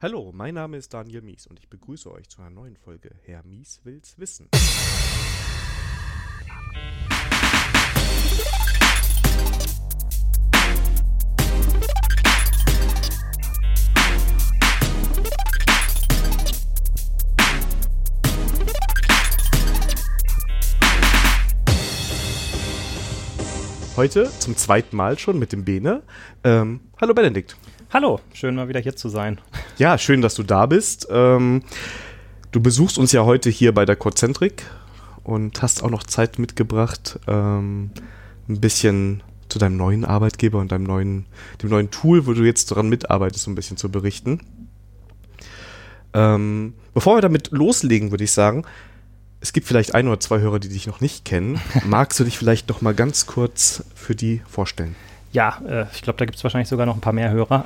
Hallo, mein Name ist Daniel Mies und ich begrüße euch zu einer neuen Folge Herr Mies will's wissen. Heute zum zweiten Mal schon mit dem Bene. Ähm, hallo Benedikt. Hallo, schön mal wieder hier zu sein. Ja, schön, dass du da bist. Ähm, du besuchst uns ja heute hier bei der Codecentrik und hast auch noch Zeit mitgebracht, ähm, ein bisschen zu deinem neuen Arbeitgeber und deinem neuen, dem neuen Tool, wo du jetzt daran mitarbeitest, ein bisschen zu berichten. Ähm, bevor wir damit loslegen, würde ich sagen, es gibt vielleicht ein oder zwei Hörer, die dich noch nicht kennen. Magst du dich vielleicht noch mal ganz kurz für die vorstellen? Ja, äh, ich glaube, da gibt es wahrscheinlich sogar noch ein paar mehr Hörer.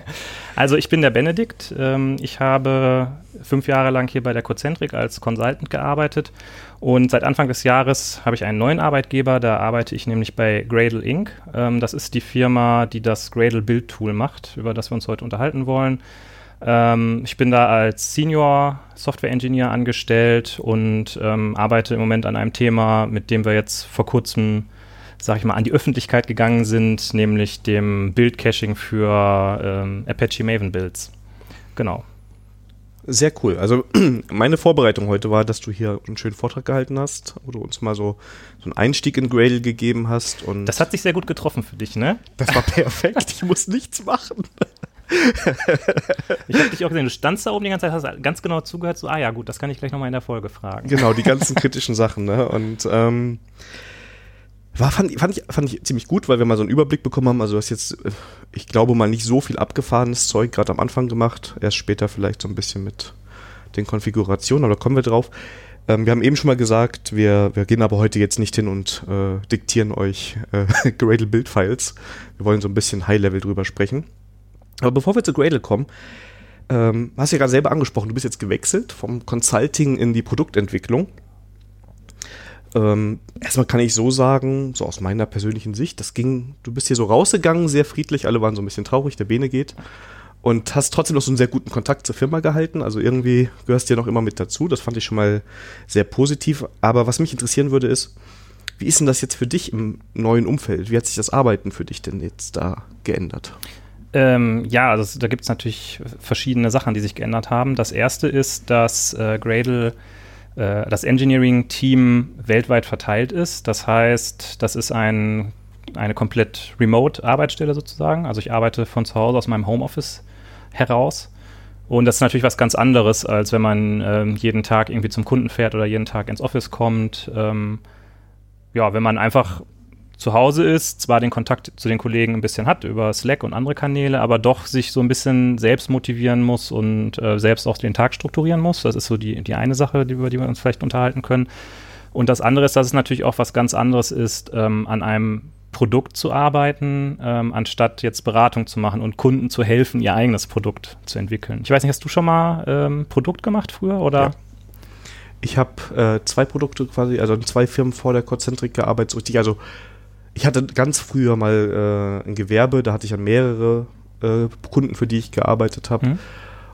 also ich bin der Benedikt. Ähm, ich habe fünf Jahre lang hier bei der Cozentrik als Consultant gearbeitet und seit Anfang des Jahres habe ich einen neuen Arbeitgeber. Da arbeite ich nämlich bei Gradle Inc. Ähm, das ist die Firma, die das Gradle Build Tool macht, über das wir uns heute unterhalten wollen. Ähm, ich bin da als Senior Software Engineer angestellt und ähm, arbeite im Moment an einem Thema, mit dem wir jetzt vor kurzem sag ich mal, an die Öffentlichkeit gegangen sind, nämlich dem Build-Caching für ähm, Apache Maven Builds. Genau. Sehr cool. Also meine Vorbereitung heute war, dass du hier einen schönen Vortrag gehalten hast, wo du uns mal so, so einen Einstieg in Gradle gegeben hast. Und das hat sich sehr gut getroffen für dich, ne? Das war perfekt. ich muss nichts machen. ich habe dich auch gesehen, du standst da oben die ganze Zeit, hast ganz genau zugehört, so, ah ja, gut, das kann ich gleich nochmal in der Folge fragen. Genau, die ganzen kritischen Sachen, ne? Und ähm, war, fand, fand, ich, fand ich ziemlich gut, weil wir mal so einen Überblick bekommen haben. Also du hast jetzt, äh, ich glaube mal, nicht so viel abgefahrenes Zeug gerade am Anfang gemacht. Erst später vielleicht so ein bisschen mit den Konfigurationen, aber da kommen wir drauf. Ähm, wir haben eben schon mal gesagt, wir, wir gehen aber heute jetzt nicht hin und äh, diktieren euch äh, Gradle Build Files. Wir wollen so ein bisschen High-Level drüber sprechen. Aber bevor wir zu Gradle kommen, ähm, hast du ja gerade selber angesprochen, du bist jetzt gewechselt vom Consulting in die Produktentwicklung. Ähm, erstmal kann ich so sagen, so aus meiner persönlichen Sicht, das ging, du bist hier so rausgegangen, sehr friedlich, alle waren so ein bisschen traurig, der Bene geht. Und hast trotzdem noch so einen sehr guten Kontakt zur Firma gehalten. Also irgendwie gehörst du ja noch immer mit dazu. Das fand ich schon mal sehr positiv. Aber was mich interessieren würde, ist, wie ist denn das jetzt für dich im neuen Umfeld? Wie hat sich das Arbeiten für dich denn jetzt da geändert? Ähm, ja, also da gibt es natürlich verschiedene Sachen, die sich geändert haben. Das erste ist, dass äh, Gradle äh, das Engineering-Team weltweit verteilt ist. Das heißt, das ist ein, eine komplett Remote-Arbeitsstelle sozusagen. Also ich arbeite von zu Hause aus meinem Homeoffice heraus. Und das ist natürlich was ganz anderes, als wenn man ähm, jeden Tag irgendwie zum Kunden fährt oder jeden Tag ins Office kommt. Ähm, ja, wenn man einfach zu Hause ist, zwar den Kontakt zu den Kollegen ein bisschen hat über Slack und andere Kanäle, aber doch sich so ein bisschen selbst motivieren muss und äh, selbst auch den Tag strukturieren muss. Das ist so die, die eine Sache, über die wir uns vielleicht unterhalten können. Und das andere ist, dass es natürlich auch was ganz anderes ist, ähm, an einem Produkt zu arbeiten, ähm, anstatt jetzt Beratung zu machen und Kunden zu helfen, ihr eigenes Produkt zu entwickeln. Ich weiß nicht, hast du schon mal ähm, Produkt gemacht früher oder? Ja. Ich habe äh, zwei Produkte quasi, also in zwei Firmen vor der Concentric gearbeitet, so richtig, also ich hatte ganz früher mal äh, ein Gewerbe, da hatte ich an mehrere äh, Kunden, für die ich gearbeitet habe. Mhm.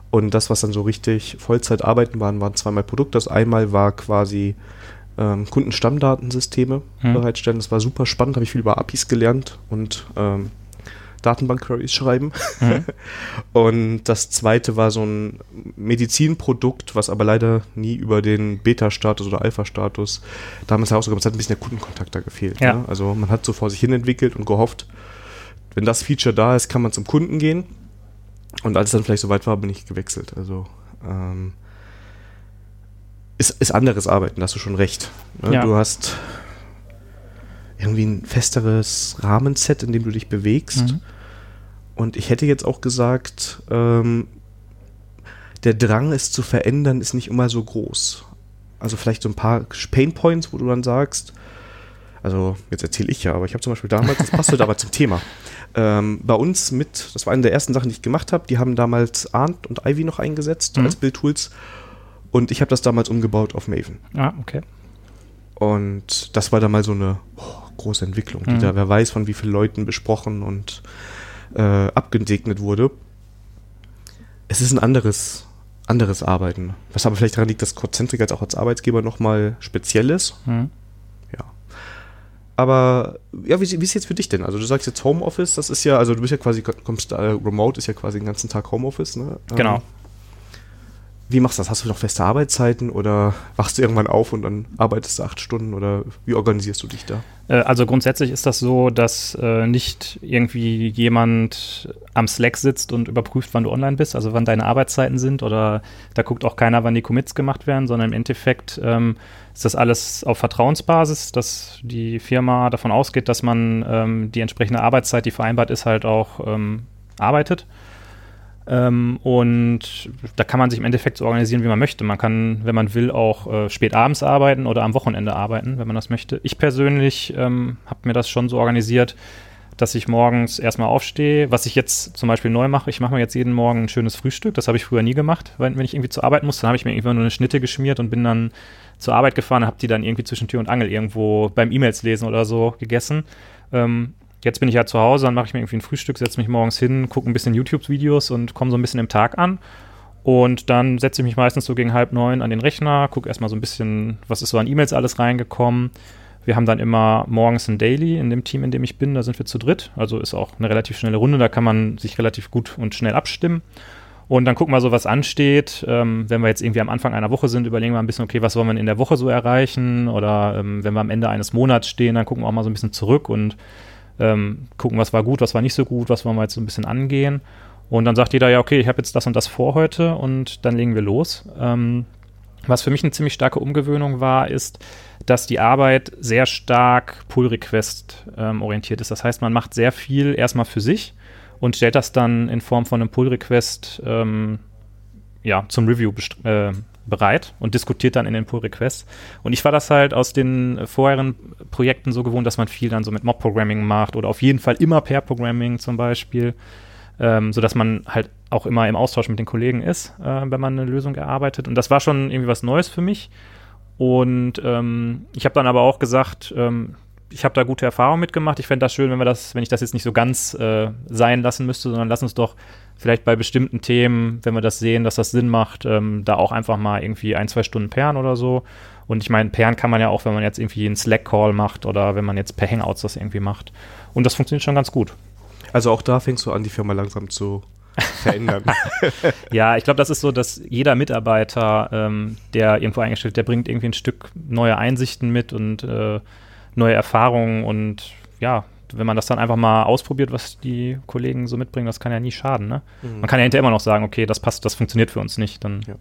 Und das, was dann so richtig Vollzeit arbeiten waren, waren zweimal Produkte. Das einmal war quasi ähm, Kundenstammdatensysteme mhm. bereitstellen. Das war super spannend, habe ich viel über APIs gelernt und ähm, Datenbank-Queries schreiben. Mhm. und das zweite war so ein Medizinprodukt, was aber leider nie über den Beta-Status oder Alpha-Status damals herausgekommen ist. Es hat ein bisschen der Kundenkontakt da gefehlt. Ja. Ne? Also man hat so vor sich hin entwickelt und gehofft, wenn das Feature da ist, kann man zum Kunden gehen. Und als es dann vielleicht soweit war, bin ich gewechselt. Also ähm, ist, ist anderes Arbeiten, da hast du schon recht. Ne? Ja. Du hast irgendwie ein festeres Rahmenset, in dem du dich bewegst. Mhm. Und ich hätte jetzt auch gesagt, ähm, der Drang, es zu verändern, ist nicht immer so groß. Also vielleicht so ein paar Pain Points, wo du dann sagst, also jetzt erzähle ich ja, aber ich habe zum Beispiel damals, das passt heute aber zum Thema, ähm, bei uns mit, das war eine der ersten Sachen, die ich gemacht habe, die haben damals Arndt und Ivy noch eingesetzt mhm. als Bildtools und ich habe das damals umgebaut auf Maven. Ah, okay. Und das war dann mal so eine oh, große Entwicklung, die mhm. da, wer weiß, von wie vielen Leuten besprochen und äh, abgesegnet wurde. es ist ein anderes, anderes Arbeiten. Was aber vielleicht daran liegt, dass Codecentric als auch als Arbeitgeber nochmal speziell ist. Mhm. Ja. Aber ja, wie, wie ist jetzt für dich denn? Also du sagst jetzt Homeoffice, das ist ja, also du bist ja quasi, kommst äh, remote, ist ja quasi den ganzen Tag Homeoffice, ne? Genau. Ähm, wie machst du das? Hast du noch feste Arbeitszeiten oder wachst du irgendwann auf und dann arbeitest du acht Stunden oder wie organisierst du dich da? Äh, also grundsätzlich ist das so, dass äh, nicht irgendwie jemand am Slack sitzt und überprüft, wann du online bist, also wann deine Arbeitszeiten sind oder da guckt auch keiner, wann die Commits gemacht werden, sondern im Endeffekt ähm, ist das alles auf Vertrauensbasis, dass die Firma davon ausgeht, dass man ähm, die entsprechende Arbeitszeit, die vereinbart ist, halt auch ähm, arbeitet. Ähm, und da kann man sich im Endeffekt so organisieren, wie man möchte. Man kann, wenn man will, auch äh, spät abends arbeiten oder am Wochenende arbeiten, wenn man das möchte. Ich persönlich ähm, habe mir das schon so organisiert, dass ich morgens erstmal aufstehe. Was ich jetzt zum Beispiel neu mache, ich mache mir jetzt jeden Morgen ein schönes Frühstück. Das habe ich früher nie gemacht. Wenn, wenn ich irgendwie zur Arbeit muss, dann habe ich mir irgendwann nur eine Schnitte geschmiert und bin dann zur Arbeit gefahren und habe die dann irgendwie zwischen Tür und Angel irgendwo beim E-Mails lesen oder so gegessen. Ähm, Jetzt bin ich ja zu Hause, dann mache ich mir irgendwie ein Frühstück, setze mich morgens hin, gucke ein bisschen YouTube-Videos und komme so ein bisschen im Tag an. Und dann setze ich mich meistens so gegen halb neun an den Rechner, gucke erstmal so ein bisschen, was ist so an E-Mails alles reingekommen. Wir haben dann immer morgens ein Daily in dem Team, in dem ich bin. Da sind wir zu dritt. Also ist auch eine relativ schnelle Runde. Da kann man sich relativ gut und schnell abstimmen. Und dann gucken wir so, was ansteht. Ähm, wenn wir jetzt irgendwie am Anfang einer Woche sind, überlegen wir ein bisschen, okay, was wollen wir in der Woche so erreichen? Oder ähm, wenn wir am Ende eines Monats stehen, dann gucken wir auch mal so ein bisschen zurück und ähm, gucken, was war gut, was war nicht so gut, was wollen wir jetzt so ein bisschen angehen. Und dann sagt jeder, ja, okay, ich habe jetzt das und das vor heute und dann legen wir los. Ähm, was für mich eine ziemlich starke Umgewöhnung war, ist, dass die Arbeit sehr stark Pull-Request ähm, orientiert ist. Das heißt, man macht sehr viel erstmal für sich und stellt das dann in Form von einem Pull-Request ähm, ja, zum Review äh, bereit und diskutiert dann in den Pull Requests. Und ich war das halt aus den vorherigen Projekten so gewohnt, dass man viel dann so mit Mob-Programming macht oder auf jeden Fall immer Pair-Programming zum Beispiel, ähm, sodass man halt auch immer im Austausch mit den Kollegen ist, äh, wenn man eine Lösung erarbeitet. Und das war schon irgendwie was Neues für mich. Und ähm, ich habe dann aber auch gesagt, ähm, ich habe da gute Erfahrungen mitgemacht. Ich fände das schön, wenn wir das, wenn ich das jetzt nicht so ganz äh, sein lassen müsste, sondern lass uns doch vielleicht bei bestimmten Themen, wenn wir das sehen, dass das Sinn macht, ähm, da auch einfach mal irgendwie ein, zwei Stunden pairen oder so. Und ich meine, pairen kann man ja auch, wenn man jetzt irgendwie einen Slack-Call macht oder wenn man jetzt per Hangouts das irgendwie macht. Und das funktioniert schon ganz gut. Also auch da fängst du an, die Firma langsam zu verändern. ja, ich glaube, das ist so, dass jeder Mitarbeiter, ähm, der irgendwo eingestellt, der bringt irgendwie ein Stück neue Einsichten mit und äh, neue Erfahrungen und ja, wenn man das dann einfach mal ausprobiert, was die Kollegen so mitbringen, das kann ja nie schaden. Ne? Mhm. Man kann ja hinterher immer noch sagen, okay, das passt, das funktioniert für uns nicht. Dann, ja.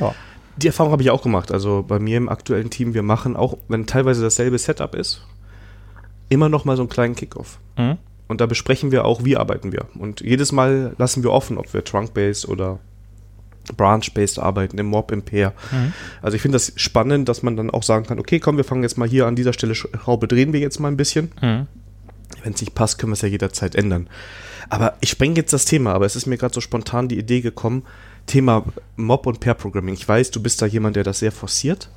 Ja. Die Erfahrung habe ich auch gemacht. Also bei mir im aktuellen Team, wir machen auch, wenn teilweise dasselbe Setup ist, immer noch mal so einen kleinen Kickoff. Mhm. Und da besprechen wir auch, wie arbeiten wir. Und jedes Mal lassen wir offen, ob wir Trunk-Based oder Branch-based arbeiten, im Mob, im Pair. Mhm. Also ich finde das spannend, dass man dann auch sagen kann, okay, komm, wir fangen jetzt mal hier an dieser Stelle Schraube, drehen wir jetzt mal ein bisschen. Mhm. Wenn es nicht passt, können wir es ja jederzeit ändern. Aber ich spreng jetzt das Thema, aber es ist mir gerade so spontan die Idee gekommen, Thema Mob und Pair-Programming. Ich weiß, du bist da jemand, der das sehr forciert.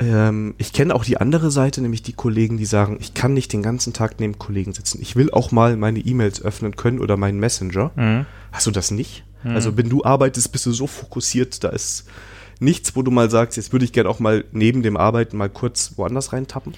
Ähm, ich kenne auch die andere Seite, nämlich die Kollegen, die sagen, ich kann nicht den ganzen Tag neben Kollegen sitzen. Ich will auch mal meine E-Mails öffnen können oder meinen Messenger. Mhm. Hast du das nicht? Mhm. Also wenn du arbeitest, bist du so fokussiert, da ist nichts, wo du mal sagst, jetzt würde ich gerne auch mal neben dem Arbeiten mal kurz woanders reintappen.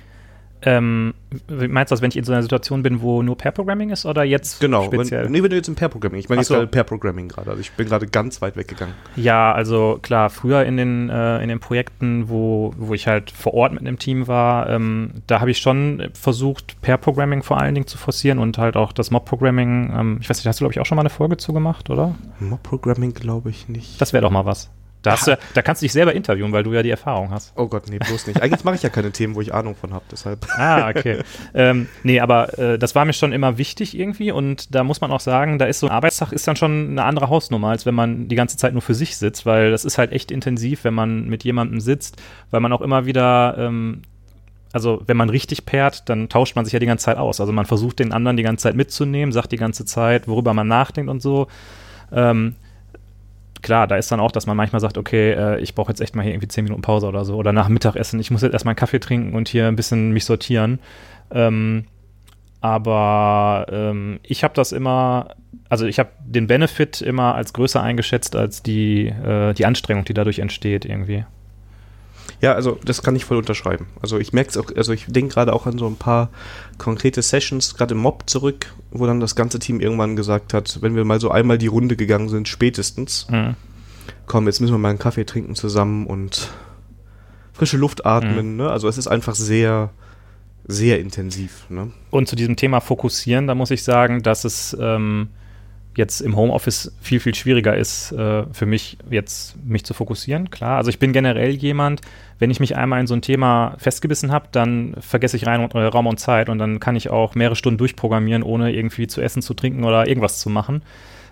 Ähm, meinst du das, wenn ich in so einer Situation bin, wo nur Pair-Programming ist oder jetzt genau, speziell? Wenn, nee, wenn du jetzt im Pair-Programming, ich meine so. Pair-Programming gerade, also ich bin gerade ganz weit weggegangen. Ja, also klar, früher in den, äh, in den Projekten, wo, wo ich halt vor Ort mit einem Team war, ähm, da habe ich schon versucht, Pair-Programming vor allen Dingen zu forcieren und halt auch das Mob-Programming, ähm, ich weiß nicht, hast du glaube ich auch schon mal eine Folge zu gemacht, oder? Mob-Programming glaube ich nicht. Das wäre doch mal was. Da, du, da, kannst du dich selber interviewen, weil du ja die Erfahrung hast. Oh Gott, nee, bloß nicht. Eigentlich mache ich ja keine Themen, wo ich Ahnung von habe, deshalb. Ah, okay. ähm, nee, aber äh, das war mir schon immer wichtig irgendwie und da muss man auch sagen, da ist so ein Arbeitstag ist dann schon eine andere Hausnummer, als wenn man die ganze Zeit nur für sich sitzt, weil das ist halt echt intensiv, wenn man mit jemandem sitzt, weil man auch immer wieder ähm, also wenn man richtig pairt, dann tauscht man sich ja die ganze Zeit aus. Also man versucht den anderen die ganze Zeit mitzunehmen, sagt die ganze Zeit, worüber man nachdenkt und so. Ähm, klar, da ist dann auch, dass man manchmal sagt, okay, äh, ich brauche jetzt echt mal hier irgendwie zehn Minuten Pause oder so. Oder nach Mittagessen, ich muss jetzt erstmal einen Kaffee trinken und hier ein bisschen mich sortieren. Ähm, aber ähm, ich habe das immer, also ich habe den Benefit immer als größer eingeschätzt als die, äh, die Anstrengung, die dadurch entsteht irgendwie. Ja, also das kann ich voll unterschreiben. Also ich merke es auch, also ich denke gerade auch an so ein paar konkrete Sessions, gerade im Mob zurück, wo dann das ganze Team irgendwann gesagt hat, wenn wir mal so einmal die Runde gegangen sind, spätestens, mhm. komm, jetzt müssen wir mal einen Kaffee trinken zusammen und frische Luft atmen. Mhm. Ne? Also es ist einfach sehr, sehr intensiv. Ne? Und zu diesem Thema fokussieren, da muss ich sagen, dass es ähm, jetzt im Homeoffice viel, viel schwieriger ist äh, für mich jetzt mich zu fokussieren. Klar, also ich bin generell jemand, wenn ich mich einmal in so ein Thema festgebissen habe, dann vergesse ich rein und, äh, Raum und Zeit und dann kann ich auch mehrere Stunden durchprogrammieren, ohne irgendwie zu essen, zu trinken oder irgendwas zu machen.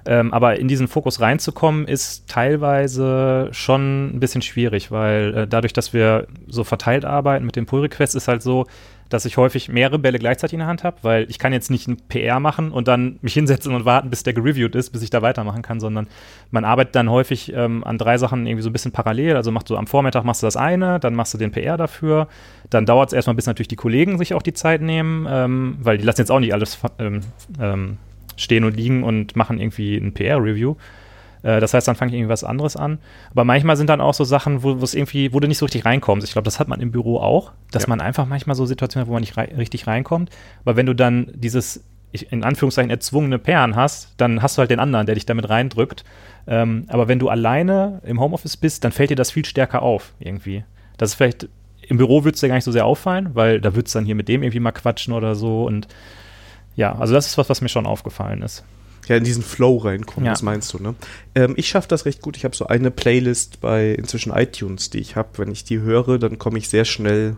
Ähm, aber in diesen Fokus reinzukommen, ist teilweise schon ein bisschen schwierig, weil äh, dadurch, dass wir so verteilt arbeiten mit dem Pull-Request, ist halt so, dass ich häufig mehrere Bälle gleichzeitig in der Hand habe, weil ich kann jetzt nicht ein PR machen und dann mich hinsetzen und warten, bis der gereviewt ist, bis ich da weitermachen kann, sondern man arbeitet dann häufig ähm, an drei Sachen irgendwie so ein bisschen parallel. Also machst du am Vormittag machst du das eine, dann machst du den PR dafür, dann dauert es erstmal, bis natürlich die Kollegen sich auch die Zeit nehmen, ähm, weil die lassen jetzt auch nicht alles ähm, ähm stehen und liegen und machen irgendwie ein PR-Review. Äh, das heißt, dann fange ich irgendwie was anderes an. Aber manchmal sind dann auch so Sachen, wo es irgendwie, wo du nicht so richtig reinkommst. Ich glaube, das hat man im Büro auch, dass ja. man einfach manchmal so Situationen hat, wo man nicht rei richtig reinkommt. Aber wenn du dann dieses in Anführungszeichen erzwungene Pairen hast, dann hast du halt den anderen, der dich damit reindrückt. Ähm, aber wenn du alleine im Homeoffice bist, dann fällt dir das viel stärker auf irgendwie. Das ist vielleicht im Büro würde es dir gar nicht so sehr auffallen, weil da würdest du dann hier mit dem irgendwie mal quatschen oder so und ja, also das ist was, was mir schon aufgefallen ist. Ja, in diesen Flow reinkommen, ja. das meinst du, ne? Ähm, ich schaffe das recht gut. Ich habe so eine Playlist bei inzwischen iTunes, die ich habe. Wenn ich die höre, dann komme ich sehr schnell.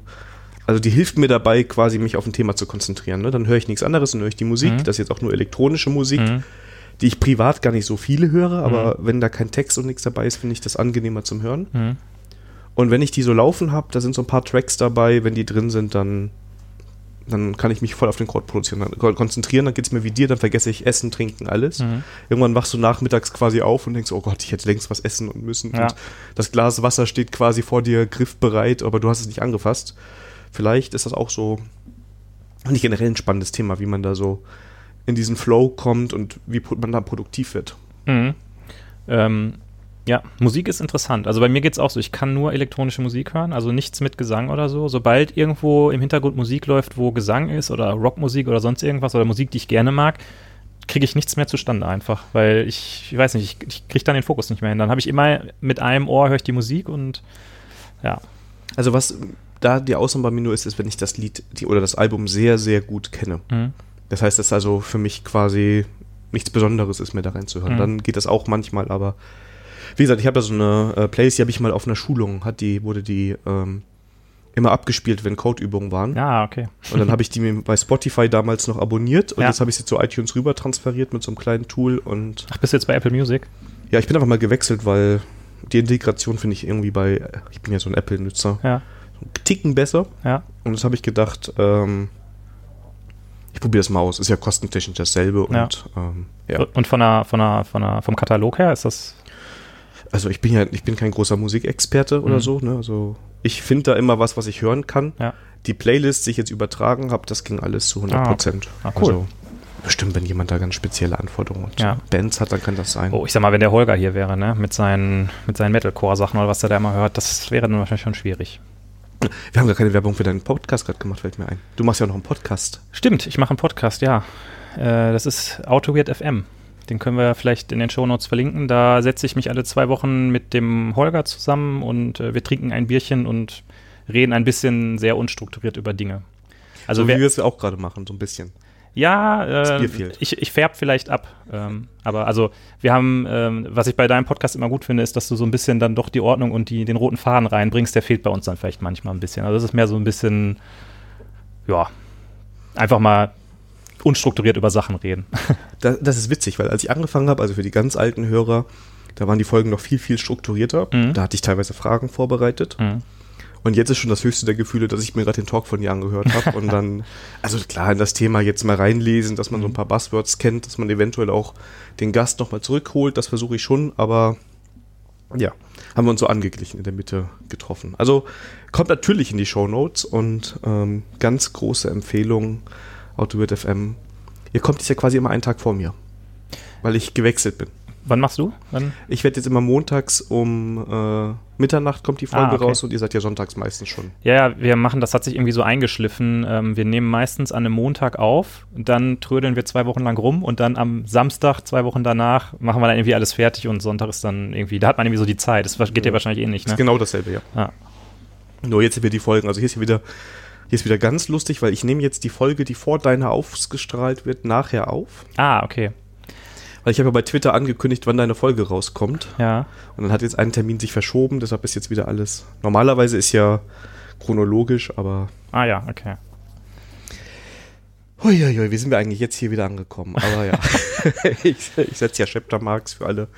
Also die hilft mir dabei, quasi mich auf ein Thema zu konzentrieren. Ne? Dann höre ich nichts anderes, dann höre ich die Musik. Mhm. Das ist jetzt auch nur elektronische Musik, mhm. die ich privat gar nicht so viele höre, aber mhm. wenn da kein Text und nichts dabei ist, finde ich das angenehmer zum Hören. Mhm. Und wenn ich die so laufen habe, da sind so ein paar Tracks dabei, wenn die drin sind, dann dann kann ich mich voll auf den Code produzieren, konzentrieren, dann geht es mir wie dir, dann vergesse ich Essen, Trinken, alles. Mhm. Irgendwann wachst du nachmittags quasi auf und denkst, oh Gott, ich hätte längst was essen und müssen. Ja. Und das Glas Wasser steht quasi vor dir griffbereit, aber du hast es nicht angefasst. Vielleicht ist das auch so, nicht generell ein spannendes Thema, wie man da so in diesen Flow kommt und wie man da produktiv wird. Mhm. Ähm, ja, Musik ist interessant. Also bei mir geht es auch so, ich kann nur elektronische Musik hören, also nichts mit Gesang oder so. Sobald irgendwo im Hintergrund Musik läuft, wo Gesang ist oder Rockmusik oder sonst irgendwas oder Musik, die ich gerne mag, kriege ich nichts mehr zustande einfach, weil ich, ich weiß nicht, ich, ich kriege dann den Fokus nicht mehr hin. Dann habe ich immer mit einem Ohr höre ich die Musik und ja. Also was da die Ausnahme bei mir nur ist, ist, wenn ich das Lied die, oder das Album sehr, sehr gut kenne. Mhm. Das heißt, das ist also für mich quasi nichts Besonderes ist, mir da reinzuhören. Mhm. Dann geht das auch manchmal, aber wie gesagt, ich habe da so eine äh, Playlist, die habe ich mal auf einer Schulung, hat die, wurde die ähm, immer abgespielt, wenn Codeübungen waren. Ah, okay. Und dann habe ich die mir bei Spotify damals noch abonniert und ja. jetzt habe ich sie zu iTunes rüber transferiert mit so einem kleinen Tool und. Ach, bist du jetzt bei Apple Music? Ja, ich bin einfach mal gewechselt, weil die Integration finde ich irgendwie bei, ich bin ja so ein Apple-Nutzer, ja. so Ticken besser. Ja. Und das habe ich gedacht, ähm, ich probiere das mal aus. Ist ja kostentechnisch dasselbe und ja. Ähm, ja. Und von der, von der, von der, vom Katalog her ist das also ich bin ja, ich bin kein großer Musikexperte oder mhm. so, ne? Also ich finde da immer was, was ich hören kann. Ja. Die Playlist, die ich jetzt übertragen habe, das ging alles zu 100 Prozent. Ah, okay. ah, cool. Also, bestimmt, wenn jemand da ganz spezielle Anforderungen und ja. Bands hat, dann kann das sein. Oh, ich sag mal, wenn der Holger hier wäre, ne, mit seinen, mit seinen Metalcore-Sachen oder was er da immer hört, das wäre dann wahrscheinlich schon schwierig. Wir haben gar keine Werbung für deinen Podcast gerade gemacht, fällt mir ein. Du machst ja noch einen Podcast. Stimmt, ich mache einen Podcast, ja. Äh, das ist AutoWeird FM. Den können wir vielleicht in den Shownotes verlinken. Da setze ich mich alle zwei Wochen mit dem Holger zusammen und äh, wir trinken ein Bierchen und reden ein bisschen sehr unstrukturiert über Dinge. Also so wie wir es auch gerade machen, so ein bisschen. Ja, äh, ich, ich färb vielleicht ab. Ähm, aber also wir haben, ähm, was ich bei deinem Podcast immer gut finde, ist, dass du so ein bisschen dann doch die Ordnung und die, den roten Faden reinbringst. Der fehlt bei uns dann vielleicht manchmal ein bisschen. Also das ist mehr so ein bisschen, ja, einfach mal unstrukturiert über Sachen reden. Das, das ist witzig, weil als ich angefangen habe, also für die ganz alten Hörer, da waren die Folgen noch viel, viel strukturierter. Mhm. Da hatte ich teilweise Fragen vorbereitet. Mhm. Und jetzt ist schon das höchste der Gefühle, dass ich mir gerade den Talk von dir angehört habe und dann, also klar, in das Thema jetzt mal reinlesen, dass man so ein mhm. paar Buzzwords kennt, dass man eventuell auch den Gast nochmal zurückholt, das versuche ich schon, aber ja, haben wir uns so angeglichen in der Mitte getroffen. Also kommt natürlich in die Show Notes und ähm, ganz große Empfehlung Autobit FM. Ihr kommt jetzt ja quasi immer einen Tag vor mir, weil ich gewechselt bin. Wann machst du? Wann? Ich werde jetzt immer montags um äh, Mitternacht kommt die Folge Ah, okay. raus und ihr seid ja sonntags meistens schon. Ja, ja, wir machen, das hat sich irgendwie so eingeschliffen. Ähm, wir nehmen meistens an einem Montag auf, dann trödeln wir zwei Wochen lang rum und dann am Samstag, zwei Wochen danach, machen wir dann irgendwie alles fertig und Sonntag ist dann irgendwie, da hat man irgendwie so die Zeit. Das geht dir Ja. wahrscheinlich ähnlich, Ist ne? genau dasselbe, ja. Ja. Nur jetzt sind wir die Folgen. Also hier ist hier wieder, hier ist wieder ganz lustig, weil ich nehme jetzt die Folge, die vor deiner ausgestrahlt wird, nachher auf. Ah, okay. Weil ich habe ja bei Twitter angekündigt, wann deine Folge rauskommt. Ja. Und dann hat jetzt ein Termin sich verschoben, deshalb ist jetzt wieder alles. Normalerweise ist ja chronologisch, aber. Ah ja, okay. Huiuiui, wie sind wir eigentlich jetzt hier wieder angekommen? Aber ja. ich ich setze ja Chaptermarks für alle.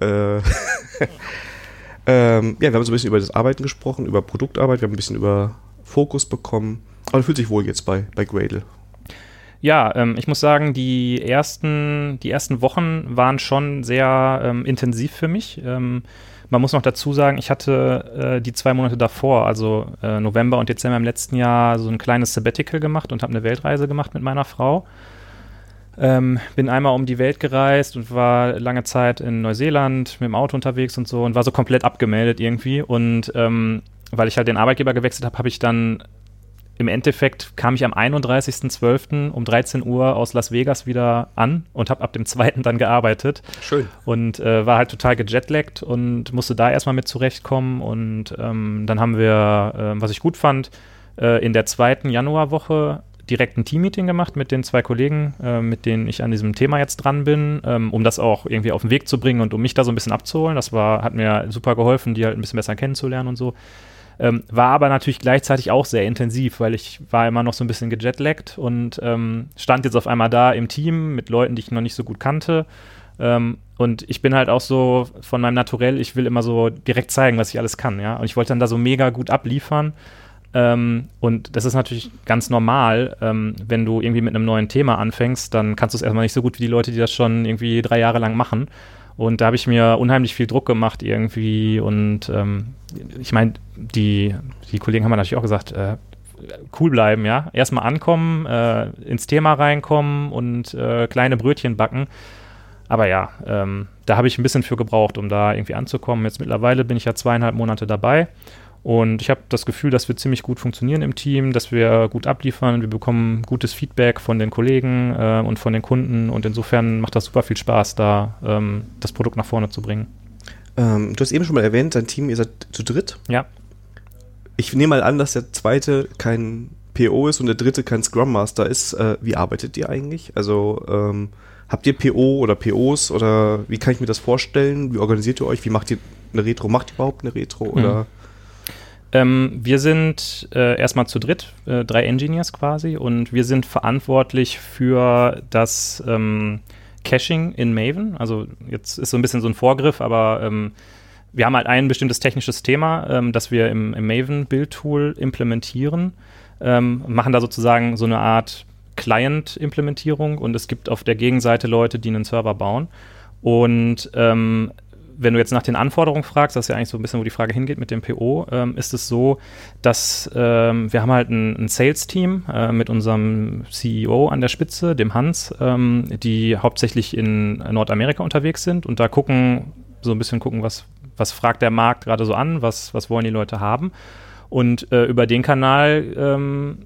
Äh, ähm, ja, wir haben so ein bisschen über das Arbeiten gesprochen, über Produktarbeit, wir haben ein bisschen über Fokus bekommen. Aber fühlt sich wohl jetzt bei, bei Gradle. Ja, ähm, ich muss sagen, die ersten, die ersten Wochen waren schon sehr ähm, intensiv für mich. Ähm, man muss noch dazu sagen, ich hatte äh, die zwei Monate davor, also äh, November und Dezember im letzten Jahr, so ein kleines Sabbatical gemacht und habe eine Weltreise gemacht mit meiner Frau. Ähm, bin einmal um die Welt gereist und war lange Zeit in Neuseeland mit dem Auto unterwegs und so und war so komplett abgemeldet irgendwie. Und ähm, weil ich halt den Arbeitgeber gewechselt habe, habe ich dann im Endeffekt kam ich am 31.12. um 13 Uhr aus Las Vegas wieder an und habe ab dem 2. dann gearbeitet Schön. und äh, war halt total gejetlaggt und musste da erstmal mit zurechtkommen. Und ähm, dann haben wir, äh, was ich gut fand, äh, in der zweiten Januarwoche direkt ein Teammeeting gemacht mit den zwei Kollegen, äh, mit denen ich an diesem Thema jetzt dran bin, ähm, um das auch irgendwie auf den Weg zu bringen und um mich da so ein bisschen abzuholen. Das war, hat mir super geholfen, die halt ein bisschen besser kennenzulernen und so. Ähm, war aber natürlich gleichzeitig auch sehr intensiv, weil ich war immer noch so ein bisschen gejetlaggt und ähm, stand jetzt auf einmal da im Team mit Leuten, die ich noch nicht so gut kannte. Ähm, und ich bin halt auch so von meinem Naturell, ich will immer so direkt zeigen, was ich alles kann, ja. Und ich wollte dann da so mega gut abliefern. Ähm, und das ist natürlich ganz normal, ähm, wenn du irgendwie mit einem neuen Thema anfängst, dann kannst du es erstmal nicht so gut wie die Leute, die das schon irgendwie drei Jahre lang machen. Und da habe ich mir unheimlich viel Druck gemacht irgendwie. Und ähm, ich meine, die, die Kollegen haben natürlich auch gesagt, äh, cool bleiben, ja. Erstmal ankommen, äh, ins Thema reinkommen und äh, kleine Brötchen backen. Aber ja, ähm, da habe ich ein bisschen für gebraucht, um da irgendwie anzukommen. Jetzt mittlerweile bin ich ja zweieinhalb Monate dabei. Und ich habe das Gefühl, dass wir ziemlich gut funktionieren im Team, dass wir gut abliefern. Wir bekommen gutes Feedback von den Kollegen äh, und von den Kunden. Und insofern macht das super viel Spaß, da ähm, das Produkt nach vorne zu bringen. Ähm, du hast eben schon mal erwähnt, dein Team, ihr seid zu dritt. Ja. Ich nehme mal an, dass der zweite kein PO ist und der dritte kein Scrum Master ist. Äh, wie arbeitet ihr eigentlich? Also ähm, habt ihr PO oder POs oder wie kann ich mir das vorstellen? Wie organisiert ihr euch? Wie macht ihr eine Retro? Macht ihr überhaupt eine Retro? Oder? Ähm, wir sind äh, erstmal zu dritt, äh, drei Engineers quasi, und wir sind verantwortlich für das ähm, Caching in Maven. Also jetzt ist so ein bisschen so ein Vorgriff, aber ähm, wir haben halt ein bestimmtes technisches Thema, ähm, das wir im, im Maven-Build-Tool implementieren, ähm, machen da sozusagen so eine Art Client-Implementierung und es gibt auf der Gegenseite Leute, die einen Server bauen. Und ähm, wenn du jetzt nach den Anforderungen fragst, das ist ja eigentlich so ein bisschen, wo die Frage hingeht mit dem PO, ähm, ist es so, dass ähm, wir haben halt ein, ein Sales-Team äh, mit unserem CEO an der Spitze, dem Hans, ähm, die hauptsächlich in Nordamerika unterwegs sind und da gucken, so ein bisschen gucken, was, was fragt der Markt gerade so an, was, was wollen die Leute haben. Und äh, über den Kanal ähm,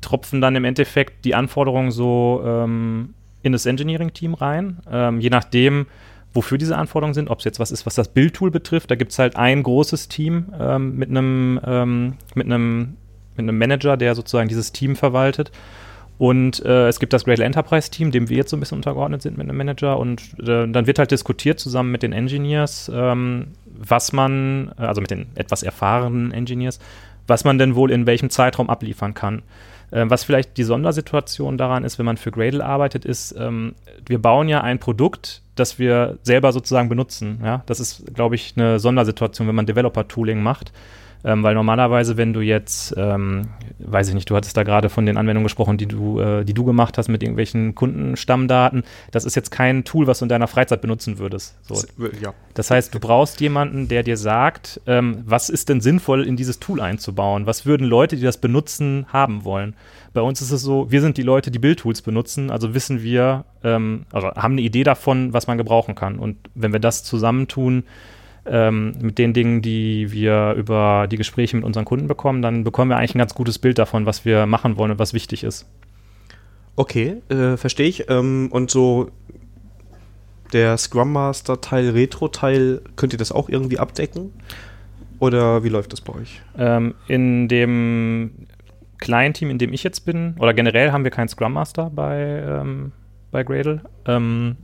tropfen dann im Endeffekt die Anforderungen so ähm, in das Engineering-Team rein, ähm, je nachdem, wofür diese Anforderungen sind, ob es jetzt was ist, was das Bildtool betrifft. Da gibt es halt ein großes Team ähm, mit einem ähm, mit einem mit einem Manager, der sozusagen dieses Team verwaltet. Und äh, es gibt das Gradle Enterprise Team, dem wir jetzt so ein bisschen untergeordnet sind mit einem Manager. Und äh, dann wird halt diskutiert zusammen mit den Engineers, ähm, was man, äh, also mit den etwas erfahrenen Engineers, was man denn wohl in welchem Zeitraum abliefern kann. Äh, was vielleicht die Sondersituation daran ist, wenn man für Gradle arbeitet, ist, ähm, wir bauen ja ein Produkt, das wir selber sozusagen benutzen. Ja? Das ist, glaube ich, eine Sondersituation, wenn man Developer-Tooling macht. Ähm, weil normalerweise, wenn du jetzt, ähm, weiß ich nicht, du hattest da gerade von den Anwendungen gesprochen, die du, äh, die du gemacht hast mit irgendwelchen Kundenstammdaten, das ist jetzt kein Tool, was du in deiner Freizeit benutzen würdest. So. Ja. Das heißt, du brauchst jemanden, der dir sagt, ähm, was ist denn sinnvoll in dieses Tool einzubauen? Was würden Leute, die das benutzen, haben wollen? Bei uns ist es so, wir sind die Leute, die Bildtools benutzen, also wissen wir, ähm, also haben eine Idee davon, was man gebrauchen kann. Und wenn wir das zusammentun, ähm, mit den Dingen, die wir über die Gespräche mit unseren Kunden bekommen, dann bekommen wir eigentlich ein ganz gutes Bild davon, was wir machen wollen und was wichtig ist. Okay, äh, verstehe ich. Ähm, und so der Scrum Master Teil, Retro Teil, könnt ihr das auch irgendwie abdecken? Oder wie läuft das bei euch? Ähm, in dem kleinen Team, in dem ich jetzt bin, oder generell haben wir keinen Scrum Master bei, ähm, bei Gradle. Ähm,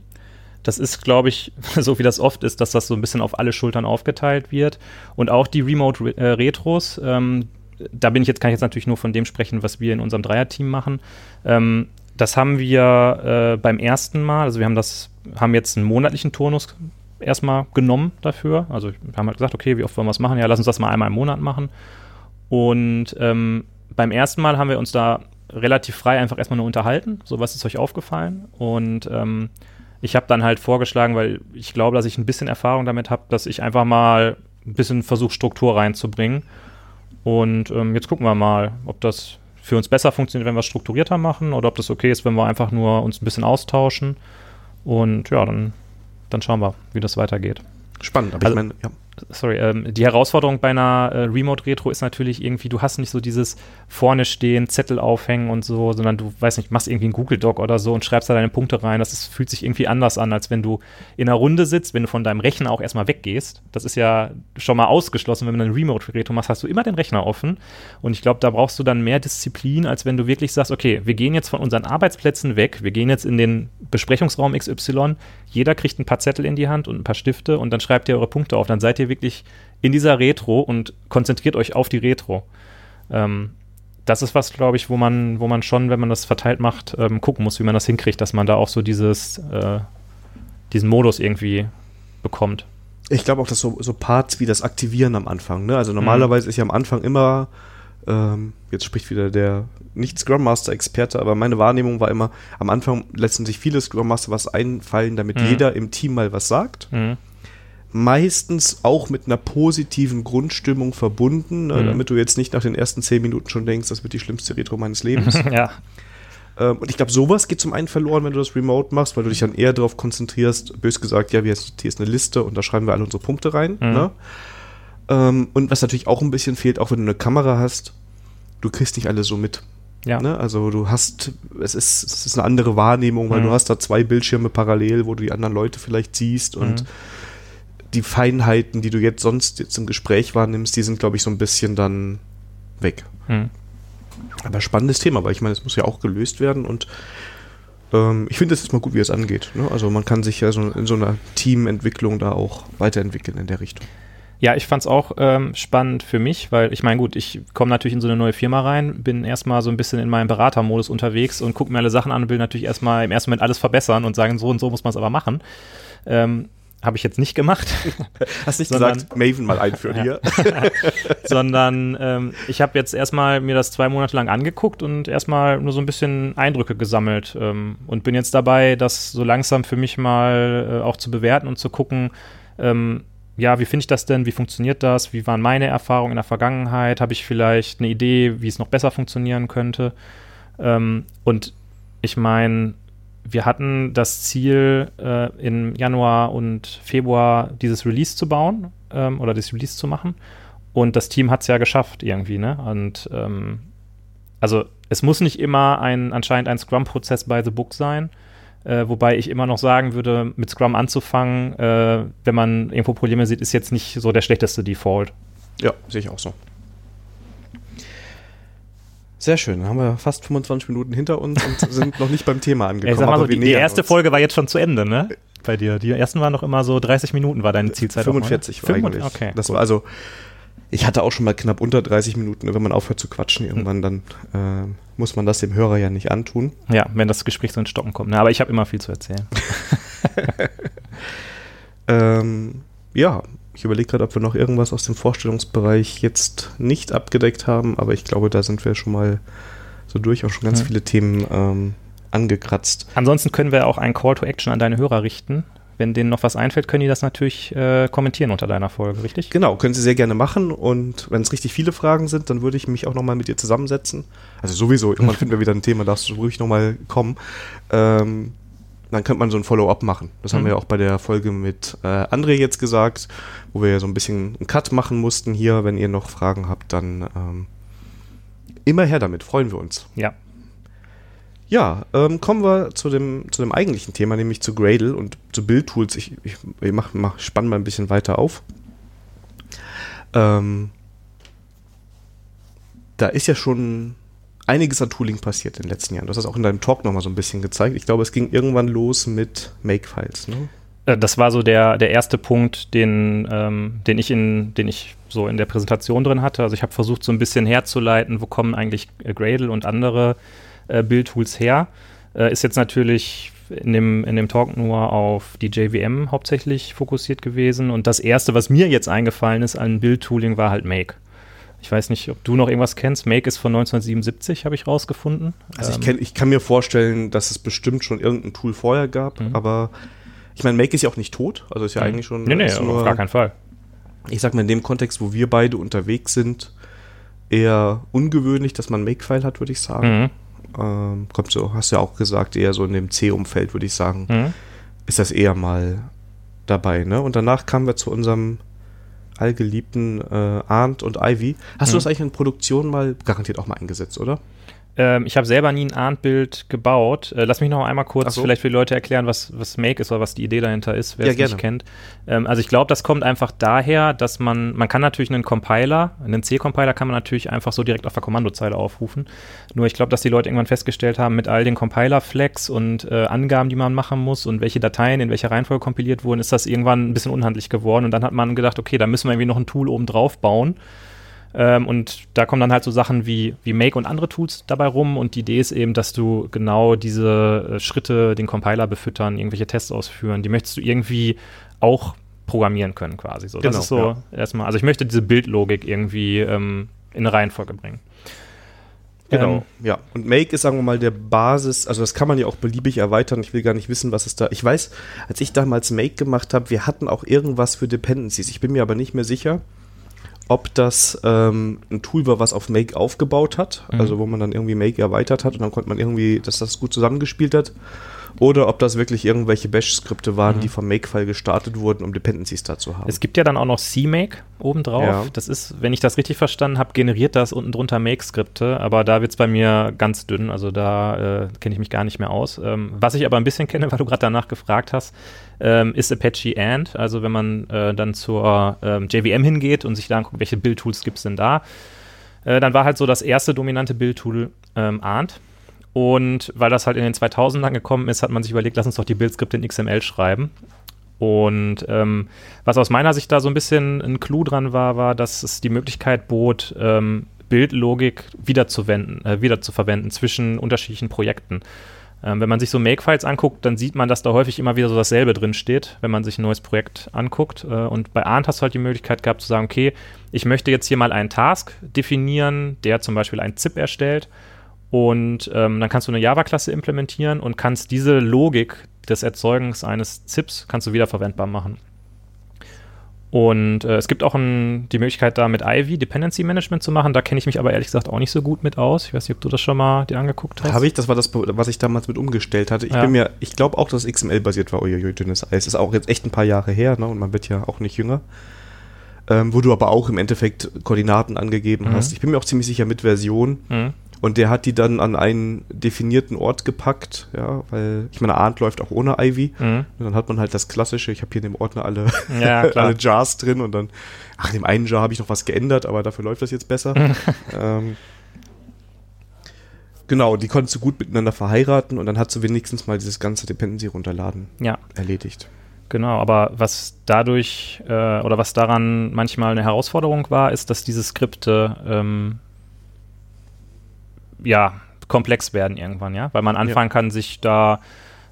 das ist, glaube ich, so wie das oft ist, dass das so ein bisschen auf alle Schultern aufgeteilt wird. Und auch die Remote-Retros, äh, ähm, da bin ich jetzt, kann ich jetzt natürlich nur von dem sprechen, was wir in unserem Dreier-Team machen. Ähm, das haben wir äh, beim ersten Mal, also wir haben das, haben jetzt einen monatlichen Turnus erstmal genommen dafür. Also wir haben halt gesagt, okay, wie oft wollen wir es machen? Ja, lass uns das mal einmal im Monat machen. Und ähm, beim ersten Mal haben wir uns da relativ frei einfach erstmal nur unterhalten. So, was ist euch aufgefallen? Und ähm, ich habe dann halt vorgeschlagen, weil ich glaube, dass ich ein bisschen Erfahrung damit habe, dass ich einfach mal ein bisschen versuche, Struktur reinzubringen. Und ähm, jetzt gucken wir mal, ob das für uns besser funktioniert, wenn wir es strukturierter machen oder ob das okay ist, wenn wir einfach nur uns ein bisschen austauschen. Und ja, dann, dann schauen wir, wie das weitergeht. Spannend, aber also, ich meine, ja sorry, ähm, die Herausforderung bei einer äh, Remote-Retro ist natürlich irgendwie, du hast nicht so dieses vorne stehen, Zettel aufhängen und so, sondern du, weiß nicht, machst irgendwie einen Google-Doc oder so und schreibst da deine Punkte rein. Das ist, fühlt sich irgendwie anders an, als wenn du in einer Runde sitzt, wenn du von deinem Rechner auch erstmal weggehst. Das ist ja schon mal ausgeschlossen, wenn du eine Remote-Retro machst, hast du immer den Rechner offen. Und ich glaube, da brauchst du dann mehr Disziplin, als wenn du wirklich sagst, okay, wir gehen jetzt von unseren Arbeitsplätzen weg, wir gehen jetzt in den Besprechungsraum XY, jeder kriegt ein paar Zettel in die Hand und ein paar Stifte und dann schreibt ihr eure Punkte auf. Dann seid ihr wirklich in dieser Retro und konzentriert euch auf die Retro. Ähm, das ist was, glaube ich, wo man, wo man schon, wenn man das verteilt macht, ähm, gucken muss, wie man das hinkriegt, dass man da auch so dieses, äh, diesen Modus irgendwie bekommt. Ich glaube auch, dass so, so Parts wie das Aktivieren am Anfang, ne? Also normalerweise mhm. ist ja am Anfang immer, ähm, jetzt spricht wieder der nicht Scrum Master Experte, aber meine Wahrnehmung war immer, am Anfang lassen sich viele Scrum Master was einfallen, damit mhm. jeder im Team mal was sagt. Mhm meistens auch mit einer positiven Grundstimmung verbunden, ne, mhm. damit du jetzt nicht nach den ersten zehn Minuten schon denkst, das wird die schlimmste Retro meines Lebens. ja. Ähm, und ich glaube, sowas geht zum einen verloren, wenn du das remote machst, weil du dich dann eher darauf konzentrierst, bös gesagt, ja, hier ist eine Liste und da schreiben wir alle unsere Punkte rein. Mhm. Ne? Ähm, und was natürlich auch ein bisschen fehlt, auch wenn du eine Kamera hast, du kriegst nicht alles so mit. Ja. Ne? Also du hast, es ist, es ist eine andere Wahrnehmung, weil mhm. du hast da zwei Bildschirme parallel, wo du die anderen Leute vielleicht siehst und mhm die Feinheiten, die du jetzt sonst jetzt im Gespräch wahrnimmst, die sind, glaube ich, so ein bisschen dann weg. Hm. Aber spannendes Thema, weil ich meine, es muss ja auch gelöst werden und ähm, ich finde es jetzt mal gut, wie es angeht. Ne? Also man kann sich ja so in so einer Teamentwicklung da auch weiterentwickeln in der Richtung. Ja, ich fand es auch ähm, spannend für mich, weil ich meine, gut, ich komme natürlich in so eine neue Firma rein, bin erstmal so ein bisschen in meinem Beratermodus unterwegs und gucke mir alle Sachen an und will natürlich erstmal im ersten Moment alles verbessern und sagen, so und so muss man es aber machen. Ähm, habe ich jetzt nicht gemacht. Hast nicht sondern, gesagt, Maven mal einführen hier. sondern ähm, ich habe jetzt erstmal mir das zwei Monate lang angeguckt und erstmal nur so ein bisschen Eindrücke gesammelt ähm, und bin jetzt dabei, das so langsam für mich mal äh, auch zu bewerten und zu gucken, ähm, ja, wie finde ich das denn? Wie funktioniert das? Wie waren meine Erfahrungen in der Vergangenheit? Habe ich vielleicht eine Idee, wie es noch besser funktionieren könnte? Ähm, und ich meine, wir hatten das Ziel, äh, im Januar und Februar dieses Release zu bauen ähm, oder das Release zu machen. Und das Team hat es ja geschafft irgendwie, ne? Und ähm, also es muss nicht immer ein anscheinend ein Scrum-Prozess by the book sein. Äh, wobei ich immer noch sagen würde, mit Scrum anzufangen, äh, wenn man irgendwo Probleme sieht, ist jetzt nicht so der schlechteste Default. Ja, sehe ich auch so. Sehr schön. Dann haben wir fast 25 Minuten hinter uns und sind noch nicht beim Thema angekommen. Ich sag mal so, die, die, erste uns. Folge war jetzt schon zu Ende, ne? Bei dir. Die ersten waren noch immer so 30 Minuten, war deine Zielzeit. 45 auch, war eigentlich. Okay. Das war also, ich hatte auch schon mal knapp unter 30 Minuten, wenn man aufhört zu quatschen, irgendwann, dann äh, muss man das dem Hörer ja nicht antun. Ja, wenn das Gespräch so in Stocken kommt. Ne? Aber ich habe immer viel zu erzählen. ähm, ja, Ich überlege gerade, ob wir noch irgendwas aus dem Vorstellungsbereich jetzt nicht abgedeckt haben, aber ich glaube, da sind wir schon mal so durchaus schon ganz mhm. viele Themen ähm, angekratzt. Ansonsten können wir auch einen Call to Action an deine Hörer richten. Wenn denen noch was einfällt, können die das natürlich äh, kommentieren unter deiner Folge, richtig? Genau, können sie sehr gerne machen. Und wenn es richtig viele Fragen sind, dann würde ich mich auch nochmal mit dir zusammensetzen. Also sowieso, irgendwann finden wir wieder ein Thema, darfst du ruhig nochmal kommen. Ähm, dann könnte man so ein Follow-up machen. Das mhm. haben wir ja auch bei der Folge mit äh, André jetzt gesagt, wo wir ja so ein bisschen einen Cut machen mussten hier. Wenn ihr noch Fragen habt, dann ähm, immer her damit, freuen wir uns. Ja, ja, ähm, kommen wir zu dem, zu dem eigentlichen Thema, nämlich zu Gradle und zu Build-Tools. Ich, ich, ich mach, mach, spann mal ein bisschen weiter auf. Ähm, da ist ja schon einiges an Tooling passiert in den letzten Jahren. Du hast das auch in deinem Talk nochmal so ein bisschen gezeigt. Ich glaube, es ging irgendwann los mit Makefiles, ne? Äh, das war so der, der erste Punkt, den, ähm, den, ich in, den ich so in der Präsentation drin hatte. Also ich habe versucht, so ein bisschen herzuleiten, wo kommen eigentlich Gradle und andere äh, Build-Tools her. Äh, ist jetzt natürlich in dem, in dem Talk nur auf die JVM hauptsächlich fokussiert gewesen. Und das erste, was mir jetzt eingefallen ist an Build-Tooling, war halt Make. Ich weiß nicht, ob du noch irgendwas kennst. Make ist von 1977, habe ich rausgefunden. Also ich, kenn, ich kann mir vorstellen, dass es bestimmt schon irgendein Tool vorher gab, mhm. aber ich meine, Make ist ja auch nicht tot. Also ist ja mhm. eigentlich schon. Nee, nee, nur, auf gar keinen Fall. Ich sag mal, in dem Kontext, wo wir beide unterwegs sind, eher ungewöhnlich, dass man Makefile hat, würde ich sagen. Mhm ähm, kommt so, hast du ja auch gesagt, eher so in dem C-Umfeld, würde ich sagen, mhm. ist das eher mal dabei. Ne? Und danach kamen wir zu unserem allgeliebten äh, Arndt und Ivy. Hast mhm. du das eigentlich in Produktion mal garantiert auch mal eingesetzt, oder? Ähm, ich habe selber nie ein Arndt-Bild gebaut. Äh, lass mich noch einmal kurz so. vielleicht für die Leute erklären, was, was Make ist oder was die Idee dahinter ist, wer ja, es gerne. nicht kennt. Ähm, also ich glaube, das kommt einfach daher, dass man, man kann natürlich einen Compiler, einen C-Compiler kann man natürlich einfach so direkt auf der Kommandozeile aufrufen. Nur ich glaube, dass die Leute irgendwann festgestellt haben, mit all den Compiler-Flags und äh, Angaben, die man machen muss und welche Dateien in welcher Reihenfolge kompiliert wurden, ist das irgendwann ein bisschen unhandlich geworden. Und dann hat man gedacht, okay, da müssen wir irgendwie noch ein Tool oben drauf bauen ähm, und da kommen dann halt so Sachen wie, wie Make und andere Tools dabei rum. Und die Idee ist eben, dass du genau diese äh, Schritte, den Compiler befüttern, irgendwelche Tests ausführen, die möchtest du irgendwie auch programmieren können quasi. So, genau, das ist so ja. erstmal, also ich möchte diese Bildlogik irgendwie ähm, in eine Reihenfolge bringen. Genau, ähm, ja. Und Make ist, sagen wir mal, der Basis, also das kann man ja auch beliebig erweitern. Ich will gar nicht wissen, was es da. Ich weiß, als ich damals Make gemacht habe, wir hatten auch irgendwas für Dependencies. Ich bin mir aber nicht mehr sicher ob das ähm, ein Tool war, was auf Make aufgebaut hat, mhm. also wo man dann irgendwie Make erweitert hat und dann konnte man irgendwie, dass das gut zusammengespielt hat, oder ob das wirklich irgendwelche Bash-Skripte waren, mhm. die vom Make-File gestartet wurden, um Dependencies da zu haben. Es gibt ja dann auch noch CMake obendrauf. Ja. Das ist, wenn ich das richtig verstanden habe, generiert das unten drunter Make-Skripte, aber da wird es bei mir ganz dünn, also da äh, kenne ich mich gar nicht mehr aus. Ähm, was ich aber ein bisschen kenne, weil du gerade danach gefragt hast, ähm, ist Apache And. Also wenn man äh, dann zur ähm, JVM hingeht und sich da anguckt, welche Build-Tools gibt es denn da, äh, dann war halt so das erste dominante Build-Tool ähm, Arndt. Und weil das halt in den 2000ern gekommen ist, hat man sich überlegt, lass uns doch die Bildskript in XML schreiben. Und ähm, was aus meiner Sicht da so ein bisschen ein Clou dran war, war, dass es die Möglichkeit bot, ähm, Bildlogik wiederzuwenden, äh, wiederzuverwenden zwischen unterschiedlichen Projekten. Ähm, wenn man sich so Makefiles anguckt, dann sieht man, dass da häufig immer wieder so dasselbe drin steht, wenn man sich ein neues Projekt anguckt. Äh, und bei Arndt hast du halt die Möglichkeit gehabt zu sagen, okay, ich möchte jetzt hier mal einen Task definieren, der zum Beispiel ein ZIP erstellt. Und ähm, dann kannst du eine Java-Klasse implementieren und kannst diese Logik des Erzeugens eines ZIPs kannst du wiederverwendbar machen. Und äh, es gibt auch ein, die Möglichkeit, da mit Ivy Dependency Management zu machen. Da kenne ich mich aber ehrlich gesagt auch nicht so gut mit aus. Ich weiß nicht, ob du das schon mal dir angeguckt hast. Habe ich, das war das, was ich damals mit umgestellt hatte. Ich ja. bin mir, ich glaube auch, dass XML-basiert war, uiuiui, dünnes Eis. Ist auch jetzt echt ein paar Jahre her, ne? Und man wird ja auch nicht jünger. Ähm, wo du aber auch im Endeffekt Koordinaten angegeben mhm. hast. Ich bin mir auch ziemlich sicher mit Version. Mhm. Und der hat die dann an einen definierten Ort gepackt, ja, weil ich meine, Arndt läuft auch ohne Ivy. Mhm. Und dann hat man halt das Klassische, ich habe hier in dem Ordner alle, ja, alle Jars drin und dann, ach, in dem einen Jar habe ich noch was geändert, aber dafür läuft das jetzt besser. ähm, genau, die konntest du gut miteinander verheiraten und dann hast du wenigstens mal dieses ganze Dependency runterladen ja. erledigt. Genau, aber was dadurch äh, oder was daran manchmal eine Herausforderung war, ist, dass diese Skripte ähm, ja, komplex werden irgendwann, ja, weil man anfangen ja. kann, sich da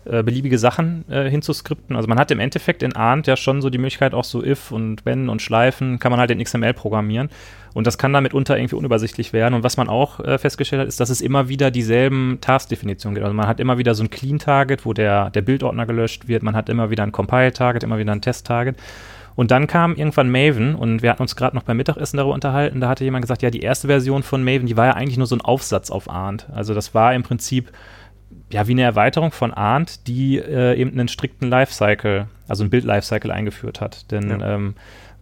äh, beliebige Sachen äh, hinzuskripten. Also man hat im Endeffekt in Arndt ja schon so die Möglichkeit, auch so if und wenn und Schleifen kann man halt in XML programmieren. Und das kann dann mitunter irgendwie unübersichtlich werden. Und was man auch äh, festgestellt hat, ist, dass es immer wieder dieselben Task-Definitionen gibt. Also man hat immer wieder so ein Clean-Target, wo der, der Bildordner gelöscht wird. Man hat immer wieder ein Compile-Target, immer wieder ein Test-Target. Und dann kam irgendwann Maven und wir hatten uns gerade noch beim Mittagessen darüber unterhalten. Da hatte jemand gesagt, ja, die erste Version von Maven, die war ja eigentlich nur so ein Aufsatz auf Arndt. Also das war im Prinzip ja wie eine Erweiterung von Arndt, die äh, eben einen strikten Lifecycle, also ein Bild-Lifecycle eingeführt hat. Denn ja. ähm,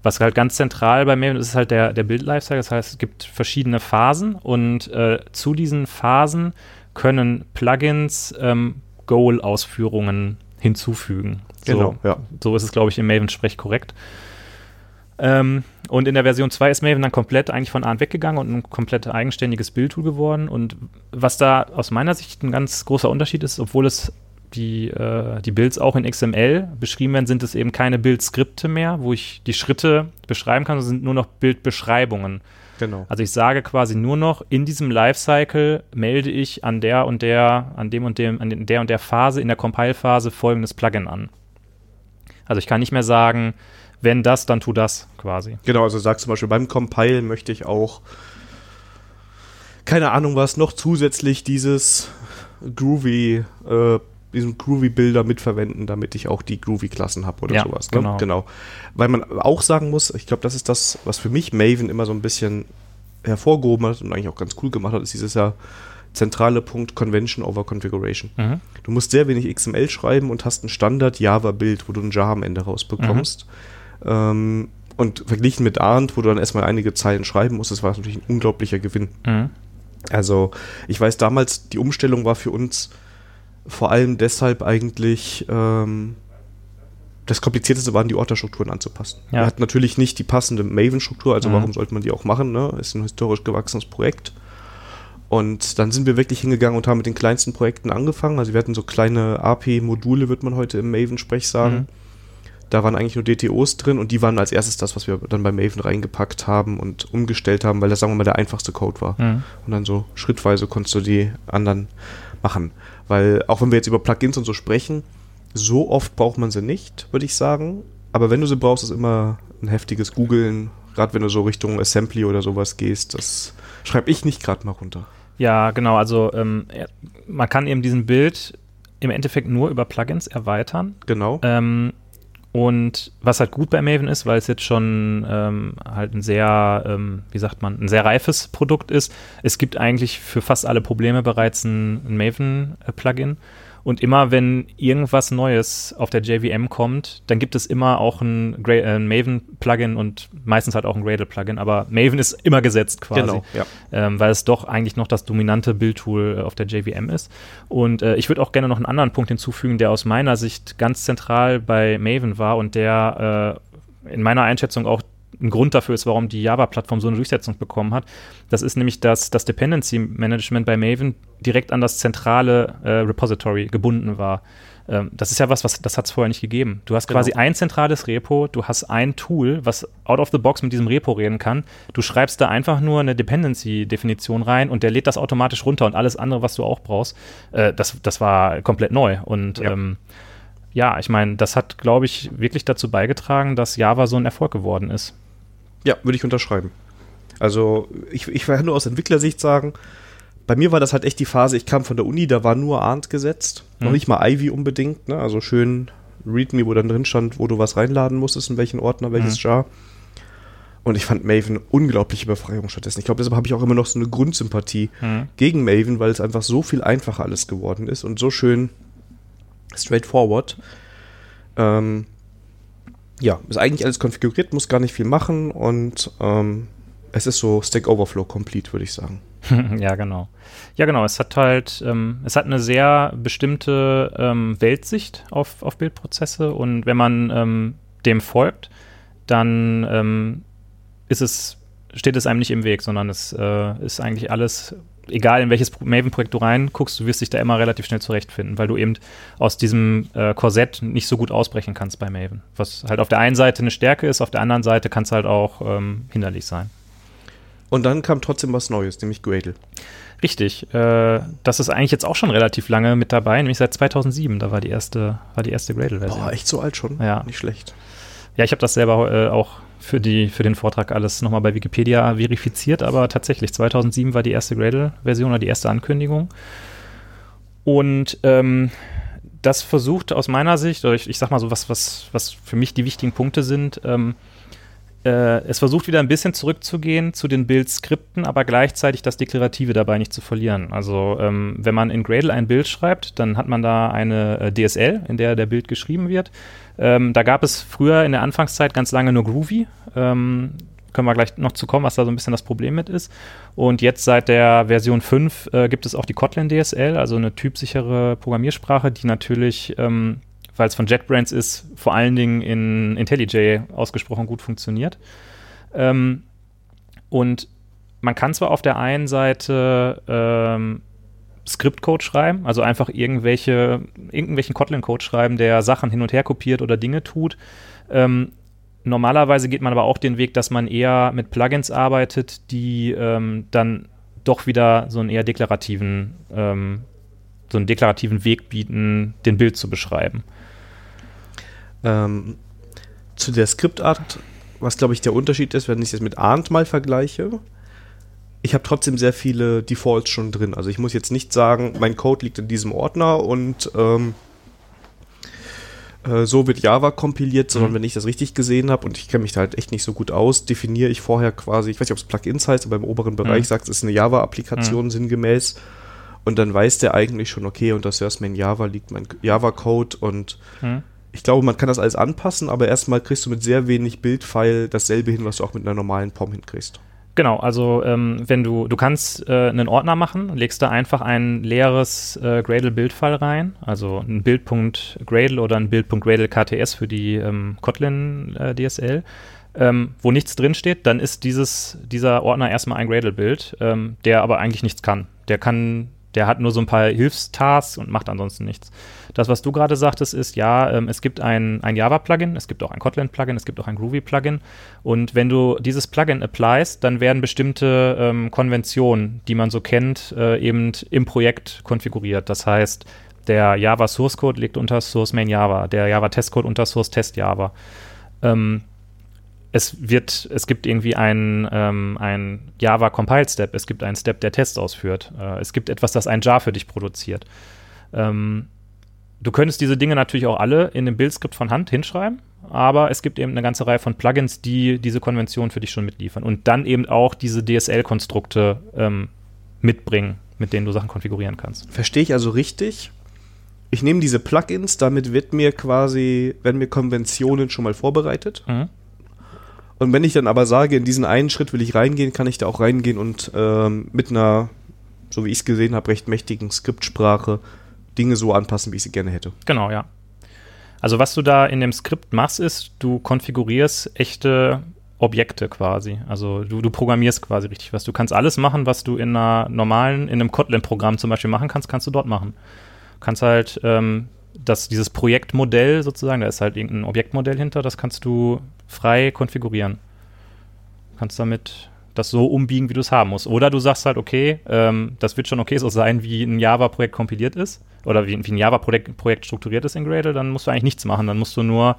was halt ganz zentral bei Maven ist, ist halt der, der Bild-Lifecycle. Das heißt, es gibt verschiedene Phasen und äh, zu diesen Phasen können Plugins ähm, Goal-Ausführungen hinzufügen. Genau, so, ja. So ist es, glaube ich, im Maven-Sprech korrekt. Ähm, und in der Version 2 ist Maven dann komplett eigentlich von Arndt weggegangen und ein komplett eigenständiges Bildtool geworden. Und was da aus meiner Sicht ein ganz großer Unterschied ist, obwohl es die, äh, die Builds auch in XML beschrieben werden, sind es eben keine Bildskripte mehr, wo ich die Schritte beschreiben kann, sondern sind nur noch Bildbeschreibungen. Genau. Also ich sage quasi nur noch, in diesem Lifecycle melde ich an der und der, an dem und dem, an der und der Phase, in der Compile-Phase folgendes Plugin an. Also ich kann nicht mehr sagen, wenn das, dann tu das quasi. Genau, also sagst zum Beispiel beim Compile möchte ich auch, keine Ahnung was, noch zusätzlich dieses Groovy, äh, diesen Groovy-Bilder mitverwenden, damit ich auch die Groovy-Klassen habe oder ja, sowas. Ne? Genau. genau. Weil man auch sagen muss, ich glaube, das ist das, was für mich Maven immer so ein bisschen hervorgehoben hat und eigentlich auch ganz cool gemacht hat, ist dieses ja zentrale Punkt Convention over Configuration. Mhm. Du musst sehr wenig XML schreiben und hast ein Standard-Java-Bild, wo du ein Jar am Ende rausbekommst. Mhm. Ähm, und verglichen mit Arndt, wo du dann erstmal einige Zeilen schreiben musst, das war natürlich ein unglaublicher Gewinn. Mhm. Also, ich weiß damals, die Umstellung war für uns vor allem deshalb eigentlich ähm, das Komplizierteste waren, die Orderstrukturen anzupassen. Ja. Wir hatten natürlich nicht die passende Maven-Struktur, also mhm. warum sollte man die auch machen? Ne? Ist ein historisch gewachsenes Projekt. Und dann sind wir wirklich hingegangen und haben mit den kleinsten Projekten angefangen. Also wir hatten so kleine AP-Module, wird man heute im Maven-Sprech sagen. Mhm. Da waren eigentlich nur DTOs drin und die waren als erstes das, was wir dann bei Maven reingepackt haben und umgestellt haben, weil das, sagen wir mal, der einfachste Code war. Mhm. Und dann so schrittweise konntest du die anderen machen. Weil auch wenn wir jetzt über Plugins und so sprechen, so oft braucht man sie nicht, würde ich sagen. Aber wenn du sie brauchst, ist immer ein heftiges Googeln. Gerade wenn du so Richtung Assembly oder sowas gehst, das schreibe ich nicht gerade mal runter. Ja, genau. Also ähm, man kann eben diesen Bild im Endeffekt nur über Plugins erweitern. Genau. Ähm, und was halt gut bei Maven ist, weil es jetzt schon ähm, halt ein sehr, ähm, wie sagt man, ein sehr reifes Produkt ist, es gibt eigentlich für fast alle Probleme bereits ein, ein Maven-Plugin. Und immer wenn irgendwas Neues auf der JVM kommt, dann gibt es immer auch ein, äh, ein Maven-Plugin und meistens halt auch ein Gradle-Plugin. Aber Maven ist immer gesetzt quasi, genau, ja. ähm, weil es doch eigentlich noch das dominante Bildtool äh, auf der JVM ist. Und äh, ich würde auch gerne noch einen anderen Punkt hinzufügen, der aus meiner Sicht ganz zentral bei Maven war und der äh, in meiner Einschätzung auch ein Grund dafür ist, warum die Java-Plattform so eine Durchsetzung bekommen hat. Das ist nämlich, dass das Dependency Management bei Maven direkt an das zentrale äh, Repository gebunden war. Ähm, das ist ja was, was das hat es vorher nicht gegeben. Du hast genau. quasi ein zentrales Repo, du hast ein Tool, was out of the box mit diesem Repo reden kann. Du schreibst da einfach nur eine Dependency-Definition rein und der lädt das automatisch runter und alles andere, was du auch brauchst, äh, das, das war komplett neu. Und ja. ähm, ja, ich meine, das hat, glaube ich, wirklich dazu beigetragen, dass Java so ein Erfolg geworden ist. Ja, würde ich unterschreiben. Also ich, ich kann nur aus Entwicklersicht sagen, bei mir war das halt echt die Phase, ich kam von der Uni, da war nur Arndt gesetzt, mhm. noch nicht mal Ivy unbedingt, ne? also schön README, wo dann drin stand, wo du was reinladen musstest, in welchen Ordner, welches mhm. Jar. Und ich fand Maven unglaubliche Befreiung stattdessen. Ich glaube, deshalb habe ich auch immer noch so eine Grundsympathie mhm. gegen Maven, weil es einfach so viel einfacher alles geworden ist und so schön straightforward. Ähm, ja, ist eigentlich alles konfiguriert, muss gar nicht viel machen und ähm, es ist so Stack Overflow complete, würde ich sagen. ja, genau. Ja, genau. Es hat halt, ähm, es hat eine sehr bestimmte ähm, Weltsicht auf, auf Bildprozesse und wenn man ähm, dem folgt, dann ähm, ist es, steht es einem nicht im Weg, sondern es äh, ist eigentlich alles egal in welches Maven-Projekt du reinguckst, du wirst dich da immer relativ schnell zurechtfinden, weil du eben aus diesem äh, Korsett nicht so gut ausbrechen kannst bei Maven. Was halt auf der einen Seite eine Stärke ist, auf der anderen Seite kann es halt auch ähm, hinderlich sein. Und dann kam trotzdem was Neues, nämlich Gradle. Richtig. Äh, das ist eigentlich jetzt auch schon relativ lange mit dabei, nämlich seit 2007. Da war die erste, war die erste Gradle-Version. Boah, echt so alt schon? Ja. Nicht schlecht. Ja, ich habe das selber äh, auch für, die, für den Vortrag alles nochmal bei Wikipedia verifiziert, aber tatsächlich, 2007 war die erste Gradle-Version oder die erste Ankündigung. Und ähm, das versucht aus meiner Sicht, oder ich, ich sag mal so, was, was, was für mich die wichtigen Punkte sind, ähm, äh, es versucht wieder ein bisschen zurückzugehen zu den Bildskripten, aber gleichzeitig das Deklarative dabei nicht zu verlieren. Also ähm, wenn man in Gradle ein Bild schreibt, dann hat man da eine äh, DSL, in der der Bild geschrieben wird. Ähm, da gab es früher in der Anfangszeit ganz lange nur Groovy. Ähm, können wir gleich noch zu kommen, was da so ein bisschen das Problem mit ist. Und jetzt seit der Version 5 äh, gibt es auch die Kotlin DSL, also eine typsichere Programmiersprache, die natürlich ähm, weil es von JetBrains ist, vor allen Dingen in IntelliJ ausgesprochen gut funktioniert. Ähm, und man kann zwar auf der einen Seite ähm, Skriptcode schreiben, also einfach irgendwelche, irgendwelchen Kotlin-Code schreiben, der Sachen hin und her kopiert oder Dinge tut. Ähm, normalerweise geht man aber auch den Weg, dass man eher mit Plugins arbeitet, die ähm, dann doch wieder so einen eher deklarativen, ähm, so einen deklarativen Weg bieten, den Bild zu beschreiben. Ähm, zu der Skriptart, was glaube ich der Unterschied ist, wenn ich es mit Arndt mal vergleiche. Ich habe trotzdem sehr viele Defaults schon drin. Also ich muss jetzt nicht sagen, mein Code liegt in diesem Ordner und ähm, äh, so wird Java kompiliert, sondern mhm. wenn ich das richtig gesehen habe und ich kenne mich da halt echt nicht so gut aus, definiere ich vorher quasi, ich weiß nicht, ob es Plugins heißt, aber im oberen Bereich mhm. sagt es, ist eine Java-Applikation mhm. sinngemäß. Und dann weiß der eigentlich schon, okay, unter Source Main Java liegt mein Java-Code und mhm ich glaube, man kann das alles anpassen, aber erstmal kriegst du mit sehr wenig Bildfile dasselbe hin, was du auch mit einer normalen POM hinkriegst. Genau, also ähm, wenn du, du kannst äh, einen Ordner machen, legst da einfach ein leeres äh, Gradle-Bildfile rein, also ein Bild.gradle oder ein Bild.gradle KTS für die ähm, Kotlin äh, DSL, ähm, wo nichts drinsteht, dann ist dieses, dieser Ordner erstmal ein Gradle-Bild, ähm, der aber eigentlich nichts kann. Der kann der hat nur so ein paar Hilfstasks und macht ansonsten nichts. Das, was du gerade sagtest, ist, ja, ähm, es gibt ein, ein Java-Plugin, es gibt auch ein Kotlin-Plugin, es gibt auch ein Groovy-Plugin. Und wenn du dieses Plugin applyst, dann werden bestimmte ähm, Konventionen, die man so kennt, äh, eben im Projekt konfiguriert. Das heißt, der Java Source Code liegt unter Source Main Java, der Java Test Code unter Source Test Java. Ähm, es wird, es gibt irgendwie einen, ähm, ein Java Compile Step, es gibt einen Step, der Tests ausführt. Äh, es gibt etwas, das ein Jar für dich produziert. Ähm, du könntest diese Dinge natürlich auch alle in dem Bildskript von Hand hinschreiben, aber es gibt eben eine ganze Reihe von Plugins, die diese Konvention für dich schon mitliefern und dann eben auch diese DSL-Konstrukte ähm, mitbringen, mit denen du Sachen konfigurieren kannst. Verstehe ich also richtig? Ich nehme diese Plugins, damit wird mir quasi, werden mir Konventionen schon mal vorbereitet. Mhm und wenn ich dann aber sage, in diesen einen Schritt will ich reingehen, kann ich da auch reingehen und ähm, mit einer, so wie ich es gesehen habe, recht mächtigen Skriptsprache Dinge so anpassen, wie ich sie gerne hätte. Genau, ja. Also was du da in dem Skript machst, ist, du konfigurierst echte Objekte quasi. Also du, du programmierst quasi richtig was. Du kannst alles machen, was du in einer normalen, in einem Kotlin-Programm zum Beispiel machen kannst, kannst du dort machen. Du kannst halt ähm, das, dieses Projektmodell sozusagen, da ist halt irgendein Objektmodell hinter, das kannst du frei konfigurieren. Du kannst damit das so umbiegen, wie du es haben musst. Oder du sagst halt, okay, ähm, das wird schon okay so sein, wie ein Java-Projekt kompiliert ist oder wie, wie ein Java-Projekt Projekt strukturiert ist in Gradle, dann musst du eigentlich nichts machen. Dann musst du nur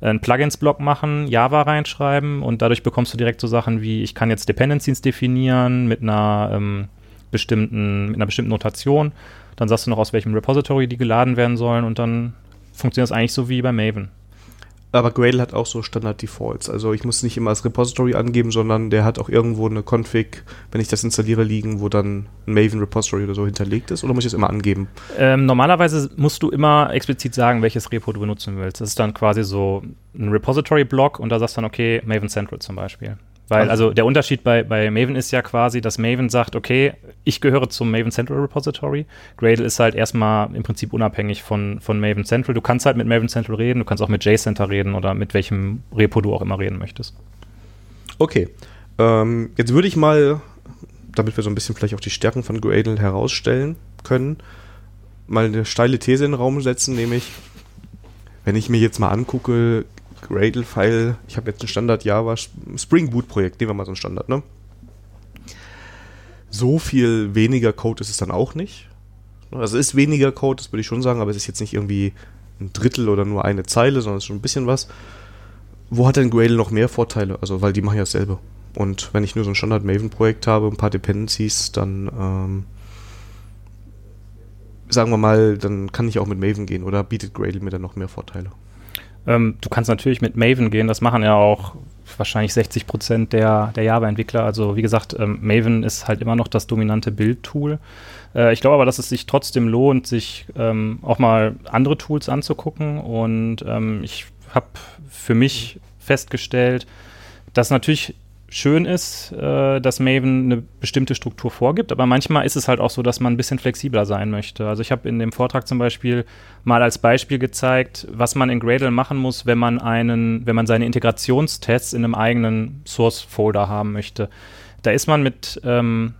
einen Plugins-Block machen, Java reinschreiben und dadurch bekommst du direkt so Sachen wie, ich kann jetzt Dependencies definieren mit einer ähm, bestimmten, mit einer bestimmten Notation dann sagst du noch, aus welchem Repository die geladen werden sollen und dann funktioniert das eigentlich so wie bei Maven. Aber Gradle hat auch so Standard-Defaults. Also ich muss nicht immer das Repository angeben, sondern der hat auch irgendwo eine Config, wenn ich das installiere, liegen, wo dann ein Maven Repository oder so hinterlegt ist. Oder muss ich das immer angeben? Ähm, normalerweise musst du immer explizit sagen, welches Repo du benutzen willst. Das ist dann quasi so ein Repository-Block und da sagst du dann, okay, Maven Central zum Beispiel. Weil, also der Unterschied bei, bei Maven ist ja quasi, dass Maven sagt, okay, ich gehöre zum Maven Central Repository. Gradle ist halt erstmal im Prinzip unabhängig von, von Maven Central. Du kannst halt mit Maven Central reden, du kannst auch mit JCenter reden oder mit welchem Repo du auch immer reden möchtest. Okay. Ähm, jetzt würde ich mal, damit wir so ein bisschen vielleicht auch die Stärken von Gradle herausstellen können, mal eine steile These in den Raum setzen, nämlich, wenn ich mir jetzt mal angucke, Gradle-File, ich habe jetzt ein Standard Java Spring Boot Projekt, nehmen wir mal so ein Standard, ne? so viel weniger Code ist es dann auch nicht. Also es ist weniger Code, das würde ich schon sagen, aber es ist jetzt nicht irgendwie ein Drittel oder nur eine Zeile, sondern es ist schon ein bisschen was. Wo hat denn Gradle noch mehr Vorteile? Also, weil die machen ja dasselbe. Und wenn ich nur so ein Standard-Maven-Projekt habe, ein paar Dependencies, dann ähm, sagen wir mal, dann kann ich auch mit Maven gehen oder bietet Gradle mir dann noch mehr Vorteile? Ähm, du kannst natürlich mit Maven gehen, das machen ja auch wahrscheinlich 60 Prozent der, der Java-Entwickler. Also wie gesagt, ähm, Maven ist halt immer noch das dominante Bildtool. Äh, ich glaube aber, dass es sich trotzdem lohnt, sich ähm, auch mal andere Tools anzugucken. Und ähm, ich habe für mich festgestellt, dass natürlich schön ist, äh, dass Maven eine bestimmte Struktur vorgibt, aber manchmal ist es halt auch so, dass man ein bisschen flexibler sein möchte. Also ich habe in dem Vortrag zum Beispiel mal als Beispiel gezeigt, was man in Gradle machen muss, wenn man einen, wenn man seine Integrationstests in einem eigenen Source-Folder haben möchte. Da ist man mit ähm,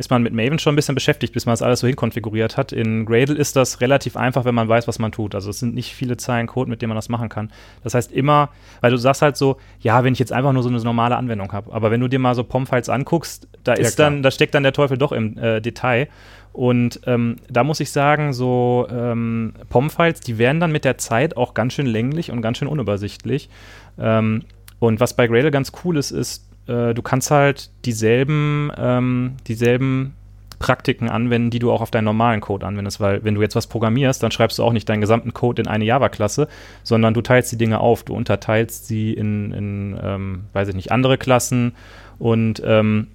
ist man mit Maven schon ein bisschen beschäftigt, bis man das alles so hinkonfiguriert hat. In Gradle ist das relativ einfach, wenn man weiß, was man tut. Also es sind nicht viele Zeilen Code, mit denen man das machen kann. Das heißt immer, weil du sagst halt so, ja, wenn ich jetzt einfach nur so eine normale Anwendung habe, aber wenn du dir mal so POM-Files anguckst, da ist ja, dann, da steckt dann der Teufel doch im äh, Detail. Und ähm, da muss ich sagen, so ähm, POM-Files, die werden dann mit der Zeit auch ganz schön länglich und ganz schön unübersichtlich. Ähm, und was bei Gradle ganz cool ist, ist, äh, du kannst halt dieselben, ähm, dieselben Praktiken anwenden, die du auch auf deinen normalen Code anwendest, weil wenn du jetzt was programmierst, dann schreibst du auch nicht deinen gesamten Code in eine Java-Klasse, sondern du teilst die Dinge auf, du unterteilst sie in, in ähm, weiß ich nicht, andere Klassen und ähm,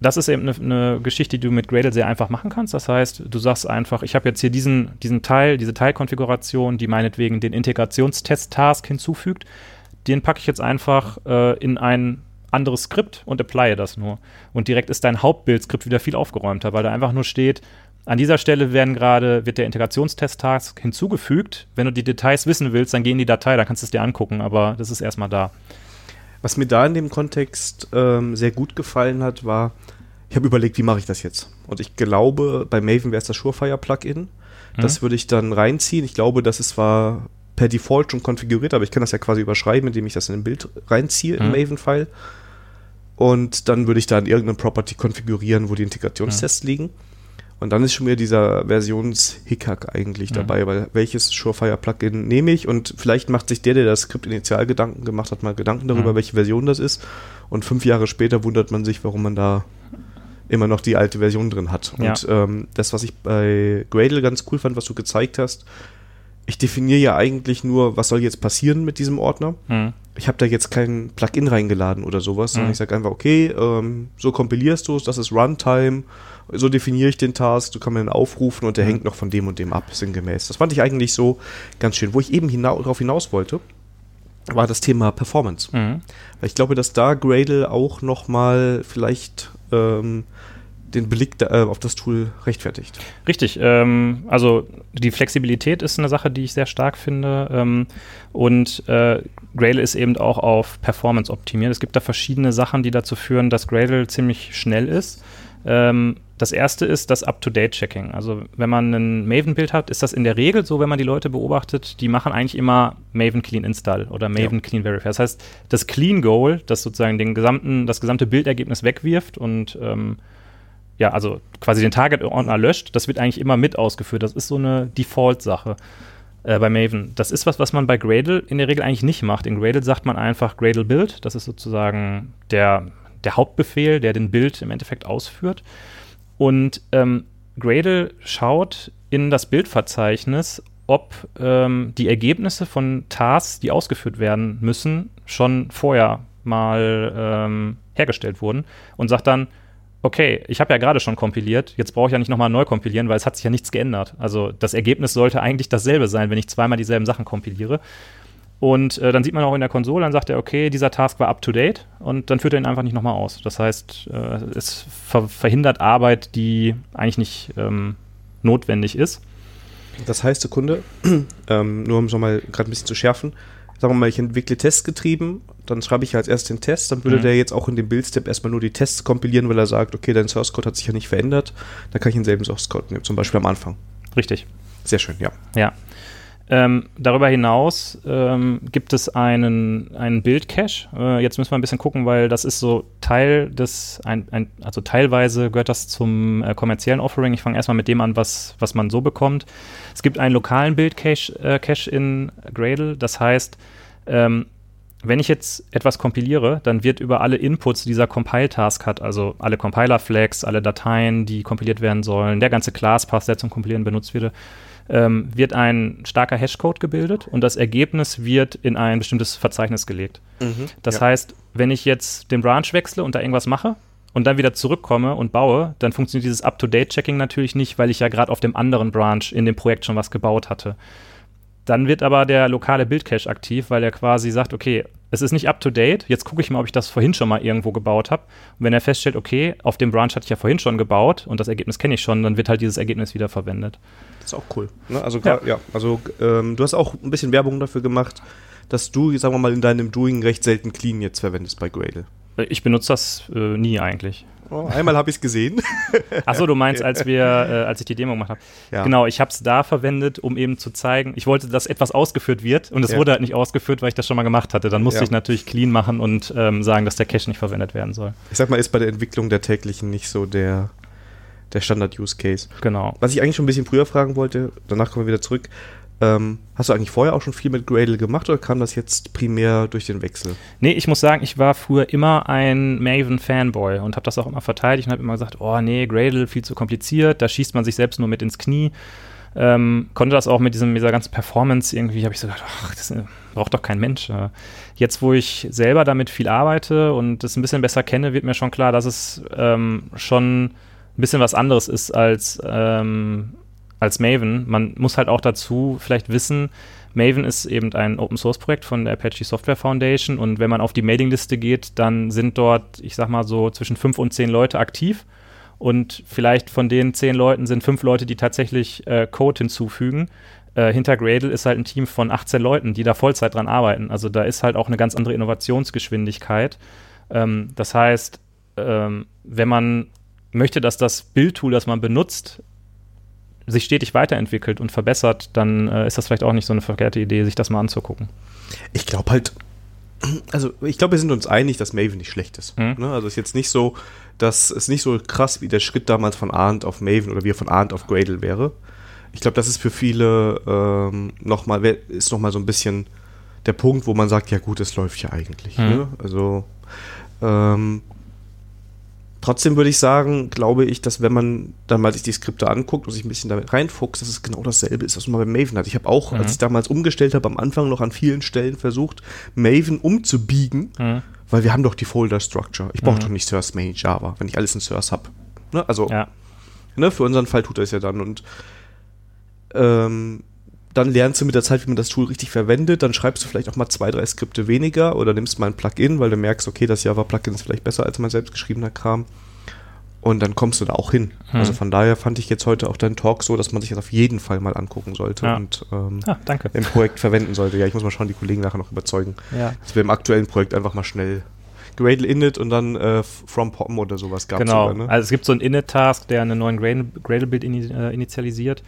das ist eben eine, eine, Geschichte, die du mit Gradle sehr einfach machen kannst. Das heißt, du sagst einfach, ich habe jetzt hier diesen, diesen Teil, diese Teilkonfiguration, die meinetwegen den Integrationstest-Task hinzufügt. Den packe ich jetzt einfach äh, in ein anderes Skript und applye das nur. Und direkt ist dein Hauptbildskript wieder viel aufgeräumter, weil da einfach nur steht, an dieser Stelle werden gerade, wird der Integrationstest-Task hinzugefügt. Wenn du die Details wissen willst, dann geh in die Datei, dann kannst du es dir angucken, aber das ist erstmal da. Was mir da in dem Kontext ähm, sehr gut gefallen hat, war, ich habe überlegt, wie mache ich das jetzt? Und ich glaube, bei Maven wäre es das Surefire-Plugin. Das mhm. würde ich dann reinziehen. Ich glaube, das ist zwar per Default schon konfiguriert, aber ich kann das ja quasi überschreiben, indem ich das in ein Bild reinziehe mhm. im Maven-File. Und dann würde ich da in irgendeine Property konfigurieren, wo die Integrationstests ja. liegen. Und dann ist schon wieder dieser Versionshickhack eigentlich ja. dabei, weil welches Surefire-Plugin nehme ich und vielleicht macht sich der, der das Skript initial Gedanken gemacht hat, mal Gedanken darüber, ja. welche Version das ist. Und fünf Jahre später wundert man sich, warum man da immer noch die alte Version drin hat. Und ähm, das, was ich bei Gradle ganz cool fand, was du gezeigt hast, ich definiere ja eigentlich nur, was soll jetzt passieren mit diesem Ordner. Mhm. Ich habe da jetzt kein Plugin reingeladen oder sowas, sondern mhm. ich sage einfach, okay, ähm, so kompilierst du es, das ist Runtime, so definiere ich den Task, du kannst ihn aufrufen und der mhm. hängt noch von dem und dem ab, sinngemäß. Das fand ich eigentlich so ganz schön. Wo ich eben hina darauf hinaus wollte, war das Thema Performance. Mhm. Weil ich glaube, dass da Gradle auch noch mal vielleicht ähm, den Blick da, äh, auf das Tool rechtfertigt. Richtig. Ähm, also die Flexibilität ist eine Sache, die ich sehr stark finde. Ähm, und äh, Gradle ist eben auch auf Performance optimiert. Es gibt da verschiedene Sachen, die dazu führen, dass Gradle ziemlich schnell ist. Ähm, das erste ist das Up-to-Date-Checking. Also wenn man ein Maven-Bild hat, ist das in der Regel so, wenn man die Leute beobachtet, die machen eigentlich immer Maven Clean Install oder Maven ja. Clean Verify. Das heißt, das Clean Goal, das sozusagen den gesamten, das gesamte Bildergebnis wegwirft und ähm, ja, also quasi den Target-Ordner löscht, das wird eigentlich immer mit ausgeführt. Das ist so eine Default-Sache äh, bei Maven. Das ist was, was man bei Gradle in der Regel eigentlich nicht macht. In Gradle sagt man einfach Gradle Build. Das ist sozusagen der, der Hauptbefehl, der den Build im Endeffekt ausführt. Und ähm, Gradle schaut in das Bildverzeichnis, ob ähm, die Ergebnisse von Tasks, die ausgeführt werden müssen, schon vorher mal ähm, hergestellt wurden und sagt dann, okay, ich habe ja gerade schon kompiliert, jetzt brauche ich ja nicht nochmal neu kompilieren, weil es hat sich ja nichts geändert. Also das Ergebnis sollte eigentlich dasselbe sein, wenn ich zweimal dieselben Sachen kompiliere. Und äh, dann sieht man auch in der Konsole, dann sagt er, okay, dieser Task war up to date und dann führt er ihn einfach nicht nochmal aus. Das heißt, äh, es ver verhindert Arbeit, die eigentlich nicht ähm, notwendig ist. Das heißt, Sekunde, ähm, nur um es nochmal gerade ein bisschen zu schärfen, sagen wir mal, ich entwickle Tests getrieben, dann schreibe ich als erst den Test, dann würde mhm. der jetzt auch in dem Build-Step erstmal nur die Tests kompilieren, weil er sagt, okay, dein Source Code hat sich ja nicht verändert, dann kann ich denselben Source Code nehmen, zum Beispiel am Anfang. Richtig. Sehr schön, ja. Ja. Ähm, darüber hinaus ähm, gibt es einen, einen Build-Cache. Äh, jetzt müssen wir ein bisschen gucken, weil das ist so Teil des, ein, ein, also teilweise gehört das zum äh, kommerziellen Offering. Ich fange erstmal mit dem an, was, was man so bekommt. Es gibt einen lokalen Build-Cache äh, Cache in Gradle. Das heißt, ähm, wenn ich jetzt etwas kompiliere, dann wird über alle Inputs, die dieser Compile-Task hat, also alle Compiler-Flags, alle Dateien, die kompiliert werden sollen, der ganze Class-Pass, der zum Kompilieren benutzt wird, ähm, wird ein starker Hashcode gebildet und das Ergebnis wird in ein bestimmtes Verzeichnis gelegt. Mhm, das ja. heißt, wenn ich jetzt den Branch wechsle und da irgendwas mache und dann wieder zurückkomme und baue, dann funktioniert dieses Up-to-Date-Checking natürlich nicht, weil ich ja gerade auf dem anderen Branch in dem Projekt schon was gebaut hatte. Dann wird aber der lokale Bildcache aktiv, weil er quasi sagt, okay, es ist nicht up to date. Jetzt gucke ich mal, ob ich das vorhin schon mal irgendwo gebaut habe. Und wenn er feststellt, okay, auf dem Branch hatte ich ja vorhin schon gebaut und das Ergebnis kenne ich schon, dann wird halt dieses Ergebnis wieder verwendet. Das ist auch cool. Ne? Also, ja. ja also ähm, du hast auch ein bisschen Werbung dafür gemacht, dass du, sagen wir mal, in deinem Doing recht selten Clean jetzt verwendest bei Gradle. Ich benutze das äh, nie eigentlich. Oh, einmal habe ich es gesehen. Achso, du meinst, als wir, äh, als ich die Demo gemacht habe. Ja. Genau, ich habe es da verwendet, um eben zu zeigen, ich wollte, dass etwas ausgeführt wird und es ja. wurde halt nicht ausgeführt, weil ich das schon mal gemacht hatte. Dann musste ja. ich natürlich clean machen und ähm, sagen, dass der Cache nicht verwendet werden soll. Ich sag mal, ist bei der Entwicklung der täglichen nicht so der, der Standard-Use-Case. Genau. Was ich eigentlich schon ein bisschen früher fragen wollte, danach kommen wir wieder zurück. Ähm, hast du eigentlich vorher auch schon viel mit Gradle gemacht oder kam das jetzt primär durch den Wechsel? Nee, ich muss sagen, ich war früher immer ein Maven-Fanboy und habe das auch immer verteidigt und habe immer gesagt, oh nee, Gradle viel zu kompliziert, da schießt man sich selbst nur mit ins Knie. Ähm, konnte das auch mit diesem, dieser ganzen Performance irgendwie, habe ich so gedacht, ach, das äh, braucht doch kein Mensch. Jetzt, wo ich selber damit viel arbeite und das ein bisschen besser kenne, wird mir schon klar, dass es ähm, schon ein bisschen was anderes ist als ähm, als Maven. Man muss halt auch dazu vielleicht wissen, Maven ist eben ein Open Source Projekt von der Apache Software Foundation und wenn man auf die Mailingliste geht, dann sind dort, ich sag mal so, zwischen fünf und zehn Leute aktiv und vielleicht von den zehn Leuten sind fünf Leute, die tatsächlich äh, Code hinzufügen. Äh, hinter Gradle ist halt ein Team von 18 Leuten, die da Vollzeit dran arbeiten. Also da ist halt auch eine ganz andere Innovationsgeschwindigkeit. Ähm, das heißt, ähm, wenn man möchte, dass das Bildtool, das man benutzt, sich stetig weiterentwickelt und verbessert, dann äh, ist das vielleicht auch nicht so eine verkehrte Idee, sich das mal anzugucken. Ich glaube halt, also ich glaube, wir sind uns einig, dass Maven nicht schlecht ist. Mhm. Ne? Also ist jetzt nicht so, dass es nicht so krass wie der Schritt damals von Arndt auf Maven oder wie er von Arndt auf Gradle wäre. Ich glaube, das ist für viele ähm, nochmal, ist nochmal so ein bisschen der Punkt, wo man sagt, ja gut, es läuft ja eigentlich. Mhm. Ne? Also ähm, Trotzdem würde ich sagen, glaube ich, dass wenn man dann mal sich die Skripte anguckt und sich ein bisschen damit reinfuchst, dass es genau dasselbe ist, was man bei Maven hat. Ich habe auch, mhm. als ich damals umgestellt habe, am Anfang noch an vielen Stellen versucht, Maven umzubiegen, mhm. weil wir haben doch die Folder-Structure. Ich brauche mhm. doch nicht Source Main Java, wenn ich alles in Source habe. Ne? Also, ja. ne, für unseren Fall tut er es ja dann. Und ähm, dann lernst du mit der Zeit, wie man das Tool richtig verwendet. Dann schreibst du vielleicht auch mal zwei, drei Skripte weniger oder nimmst mal ein Plugin, weil du merkst, okay, das Java-Plugin ist vielleicht besser als mein selbstgeschriebener Kram. Und dann kommst du da auch hin. Hm. Also von daher fand ich jetzt heute auch deinen Talk so, dass man sich das auf jeden Fall mal angucken sollte ja. und ähm, ah, im Projekt verwenden sollte. Ja, ich muss mal schauen, die Kollegen nachher noch überzeugen, ja. dass wir im aktuellen Projekt einfach mal schnell Gradle Init und dann äh, From POM oder sowas gab Genau, sogar, ne? also es gibt so einen Init-Task, der einen neuen Gradle-Build äh, initialisiert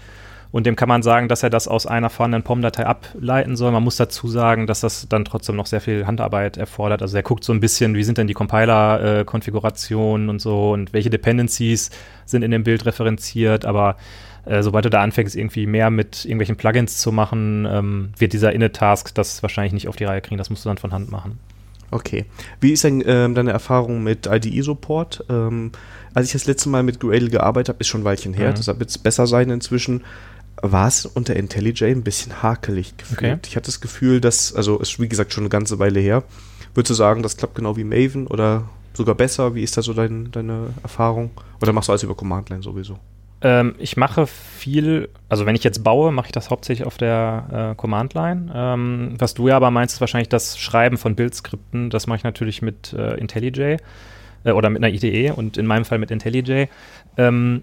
und dem kann man sagen, dass er das aus einer vorhandenen POM-Datei ableiten soll. Man muss dazu sagen, dass das dann trotzdem noch sehr viel Handarbeit erfordert. Also er guckt so ein bisschen, wie sind denn die Compiler-Konfigurationen und so und welche Dependencies sind in dem Bild referenziert, aber äh, sobald du da anfängst, irgendwie mehr mit irgendwelchen Plugins zu machen, ähm, wird dieser Init-Task das wahrscheinlich nicht auf die Reihe kriegen. Das musst du dann von Hand machen. Okay. Wie ist denn ähm, deine Erfahrung mit IDE-Support? Ähm, als ich das letzte Mal mit Gradle gearbeitet habe, ist schon ein Weilchen her, mhm. deshalb wird es besser sein inzwischen war es unter IntelliJ ein bisschen hakelig gefühlt. Okay. Ich hatte das Gefühl, dass, also ist wie gesagt schon eine ganze Weile her. Würdest du sagen, das klappt genau wie Maven oder sogar besser? Wie ist da so dein, deine Erfahrung? Oder machst du alles über Command Line sowieso? Ähm, ich mache viel, also wenn ich jetzt baue, mache ich das hauptsächlich auf der äh, Command Line. Ähm, was du ja aber meinst, ist wahrscheinlich das Schreiben von Bildskripten. Das mache ich natürlich mit äh, IntelliJ äh, oder mit einer IDE und in meinem Fall mit IntelliJ. Ähm,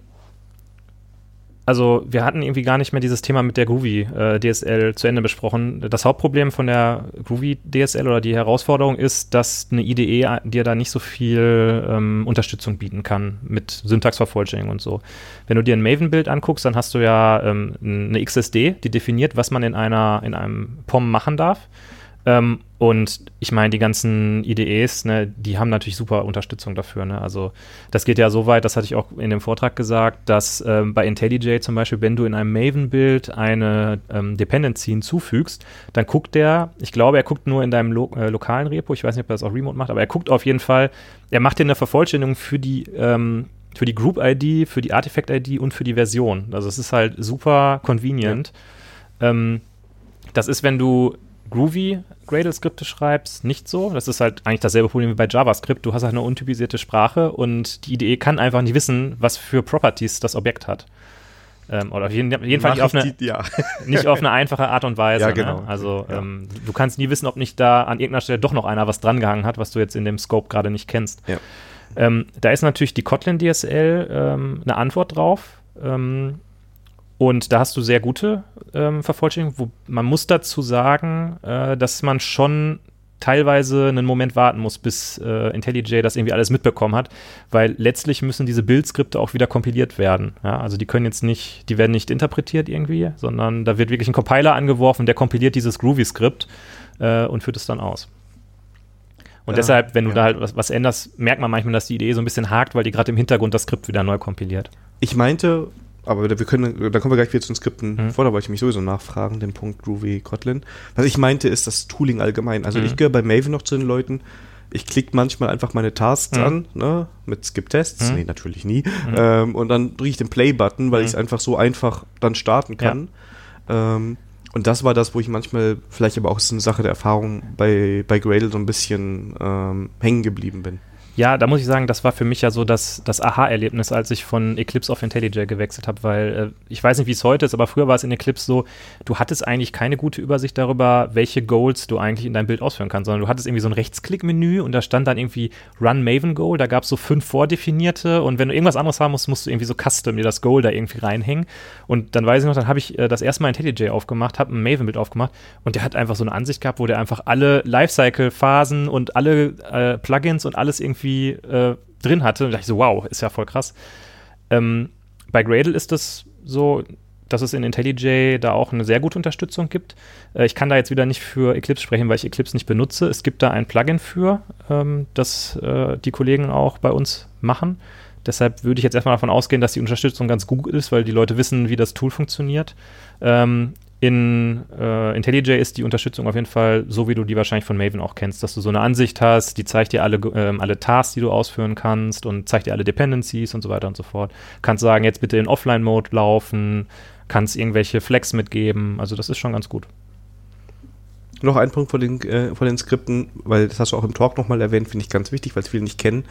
also wir hatten irgendwie gar nicht mehr dieses Thema mit der Groovy äh, DSL zu Ende besprochen. Das Hauptproblem von der Groovy DSL oder die Herausforderung ist, dass eine IDE dir da nicht so viel ähm, Unterstützung bieten kann mit Syntaxvervollständigung und so. Wenn du dir ein Maven-Bild anguckst, dann hast du ja ähm, eine XSD, die definiert, was man in einer in einem POM machen darf. Ähm, und ich meine, die ganzen IDEs, ne, die haben natürlich super Unterstützung dafür. Ne? Also das geht ja so weit, das hatte ich auch in dem Vortrag gesagt, dass ähm, bei IntelliJ zum Beispiel, wenn du in einem Maven-Bild eine ähm, Dependency hinzufügst, dann guckt der, ich glaube, er guckt nur in deinem lo äh, lokalen Repo, ich weiß nicht, ob er das auch remote macht, aber er guckt auf jeden Fall, er macht dir eine Vervollständigung für die ähm, für die Group-ID, für die Artifact-ID und für die Version. Also es ist halt super convenient. Ja. Ähm, das ist, wenn du Groovy Gradle-Skripte schreibst, nicht so. Das ist halt eigentlich dasselbe Problem wie bei JavaScript. Du hast halt eine untypisierte Sprache und die IDE kann einfach nicht wissen, was für Properties das Objekt hat. Ähm, oder auf jeden, jeden Fall nicht auf, eine, die, ja. nicht auf, eine, einfache Art und Weise. Ja, genau. Ne? Also ja. ähm, du kannst nie wissen, ob nicht da an irgendeiner Stelle doch noch einer was drangehangen hat, was du jetzt in dem Scope gerade nicht kennst. Ja. Ähm, da ist natürlich die Kotlin DSL ähm, eine Antwort drauf. Und da hast du sehr gute ähm, Vervollständigungen. Man muss dazu sagen, äh, dass man schon teilweise einen Moment warten muss, bis äh, IntelliJ das irgendwie alles mitbekommen hat, weil letztlich müssen diese Bildskripte auch wieder kompiliert werden. Ja? Also die können jetzt nicht, die werden nicht interpretiert irgendwie, sondern da wird wirklich ein Compiler angeworfen, der kompiliert dieses Groovy-Skript äh, und führt es dann aus. Und ja, deshalb, wenn du ja. da halt was, was, änderst, merkt man manchmal, dass die Idee so ein bisschen hakt, weil die gerade im Hintergrund das Skript wieder neu kompiliert. Ich meinte, aber wir können, da kommen wir gleich wieder zu den Skripten mhm. vor, da wollte ich mich sowieso nachfragen, den Punkt Groovy Kotlin. Was ich meinte, ist das Tooling allgemein. Also mhm. ich gehöre bei Maven noch zu den Leuten, ich klicke manchmal einfach meine Tasks mhm. an, ne, mit Skip-Tests, mhm. nee, natürlich nie, mhm. ähm, und dann drücke ich den Play-Button, weil mhm. ich es einfach so einfach dann starten kann. Ja. Ähm, und das war das, wo ich manchmal, vielleicht aber auch ist eine Sache der Erfahrung, bei, bei Gradle so ein bisschen ähm, hängen geblieben bin. Ja, da muss ich sagen, das war für mich ja so das, das Aha-Erlebnis, als ich von Eclipse auf IntelliJ gewechselt habe, weil äh, ich weiß nicht, wie es heute ist, aber früher war es in Eclipse so, du hattest eigentlich keine gute Übersicht darüber, welche Goals du eigentlich in deinem Bild ausführen kannst, sondern du hattest irgendwie so ein Rechtsklick-Menü und da stand dann irgendwie Run Maven Goal, da gab es so fünf vordefinierte und wenn du irgendwas anderes haben musst, musst du irgendwie so custom dir das Goal da irgendwie reinhängen. Und dann weiß ich noch, dann habe ich äh, das erste Mal IntelliJ aufgemacht, habe ein Maven-Bild aufgemacht und der hat einfach so eine Ansicht gehabt, wo der einfach alle Lifecycle-Phasen und alle äh, Plugins und alles irgendwie irgendwie äh, drin hatte. Und da dachte ich so, wow, ist ja voll krass. Ähm, bei Gradle ist es so, dass es in IntelliJ da auch eine sehr gute Unterstützung gibt. Äh, ich kann da jetzt wieder nicht für Eclipse sprechen, weil ich Eclipse nicht benutze. Es gibt da ein Plugin für, ähm, das äh, die Kollegen auch bei uns machen. Deshalb würde ich jetzt erstmal davon ausgehen, dass die Unterstützung ganz gut ist, weil die Leute wissen, wie das Tool funktioniert. Ähm, in äh, IntelliJ ist die Unterstützung auf jeden Fall so, wie du die wahrscheinlich von Maven auch kennst, dass du so eine Ansicht hast, die zeigt dir alle, ähm, alle Tasks, die du ausführen kannst und zeigt dir alle Dependencies und so weiter und so fort. Kannst sagen, jetzt bitte in Offline-Mode laufen, kannst irgendwelche Flex mitgeben. Also das ist schon ganz gut. Noch ein Punkt von den, äh, von den Skripten, weil das hast du auch im Talk nochmal erwähnt, finde ich ganz wichtig, weil es viele nicht kennen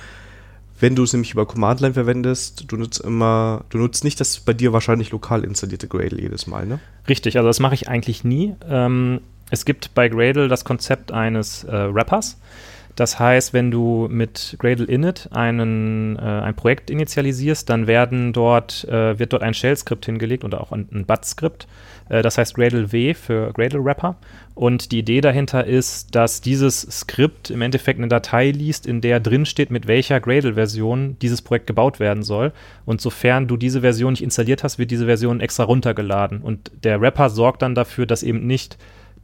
wenn du es nämlich über Command Line verwendest, du nutzt immer, du nutzt nicht das bei dir wahrscheinlich lokal installierte Gradle jedes Mal, ne? Richtig, also das mache ich eigentlich nie. Ähm, es gibt bei Gradle das Konzept eines äh, Wrappers. Das heißt, wenn du mit Gradle Init einen, äh, ein Projekt initialisierst, dann werden dort, äh, wird dort ein Shell-Skript hingelegt oder auch ein, ein BUT-Skript. Äh, das heißt Gradle W für Gradle Wrapper. Und die Idee dahinter ist, dass dieses Skript im Endeffekt eine Datei liest, in der drin steht, mit welcher Gradle-Version dieses Projekt gebaut werden soll. Und sofern du diese Version nicht installiert hast, wird diese Version extra runtergeladen. Und der Wrapper sorgt dann dafür, dass eben nicht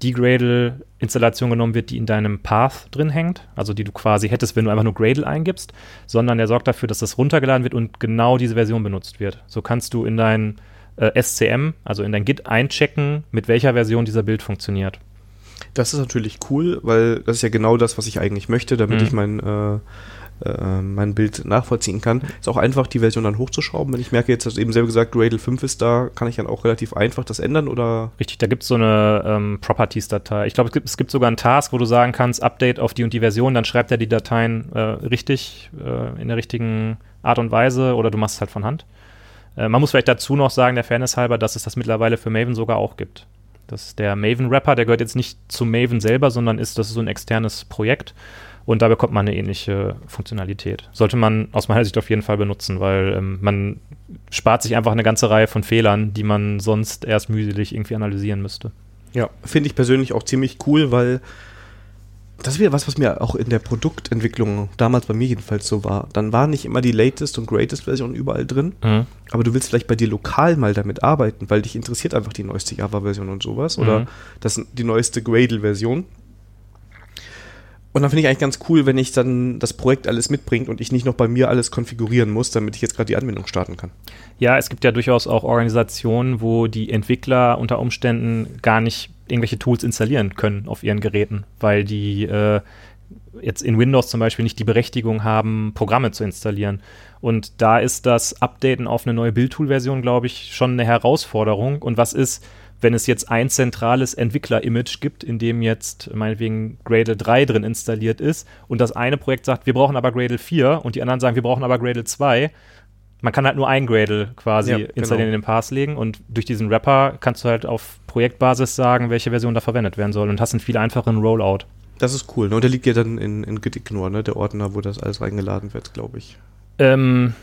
die Gradle-Installation genommen wird, die in deinem Path drin hängt, also die du quasi hättest, wenn du einfach nur Gradle eingibst, sondern er sorgt dafür, dass das runtergeladen wird und genau diese Version benutzt wird. So kannst du in dein äh, SCM, also in dein Git einchecken, mit welcher Version dieser Bild funktioniert. Das ist natürlich cool, weil das ist ja genau das, was ich eigentlich möchte, damit mhm. ich mein äh, äh, mein Bild nachvollziehen kann. Ist auch einfach, die Version dann hochzuschrauben. Wenn ich merke, jetzt hast du eben selber gesagt, Gradle 5 ist da, kann ich dann auch relativ einfach das ändern oder? Richtig, da gibt es so eine ähm, Properties-Datei. Ich glaube, es gibt, es gibt sogar einen Task, wo du sagen kannst, Update auf die und die Version, dann schreibt er die Dateien äh, richtig, äh, in der richtigen Art und Weise oder du machst es halt von Hand. Äh, man muss vielleicht dazu noch sagen, der Fairness halber, dass es das mittlerweile für Maven sogar auch gibt. Das ist der Maven-Wrapper, der gehört jetzt nicht zu Maven selber, sondern ist, das ist so ein externes Projekt. Und da bekommt man eine ähnliche Funktionalität. Sollte man aus meiner Sicht auf jeden Fall benutzen, weil ähm, man spart sich einfach eine ganze Reihe von Fehlern, die man sonst erst mühselig irgendwie analysieren müsste. Ja, finde ich persönlich auch ziemlich cool, weil das wäre was, was mir auch in der Produktentwicklung damals bei mir jedenfalls so war. Dann war nicht immer die latest und greatest Version überall drin, mhm. aber du willst vielleicht bei dir lokal mal damit arbeiten, weil dich interessiert einfach die neueste Java-Version und sowas mhm. oder das, die neueste Gradle-Version. Und dann finde ich eigentlich ganz cool, wenn ich dann das Projekt alles mitbringt und ich nicht noch bei mir alles konfigurieren muss, damit ich jetzt gerade die Anwendung starten kann. Ja, es gibt ja durchaus auch Organisationen, wo die Entwickler unter Umständen gar nicht irgendwelche Tools installieren können auf ihren Geräten, weil die äh, jetzt in Windows zum Beispiel nicht die Berechtigung haben, Programme zu installieren. Und da ist das Updaten auf eine neue Build-Tool-Version, glaube ich, schon eine Herausforderung. Und was ist, wenn es jetzt ein zentrales Entwickler-Image gibt, in dem jetzt meinetwegen Gradle 3 drin installiert ist und das eine Projekt sagt, wir brauchen aber Gradle 4 und die anderen sagen, wir brauchen aber Gradle 2, man kann halt nur ein Gradle quasi ja, installieren genau. in den Pass legen und durch diesen Wrapper kannst du halt auf Projektbasis sagen, welche Version da verwendet werden soll und hast einen viel einfacheren Rollout. Das ist cool. Ne? Und der liegt ja dann in, in Gitignore, ne? der Ordner, wo das alles reingeladen wird, glaube ich. Ähm,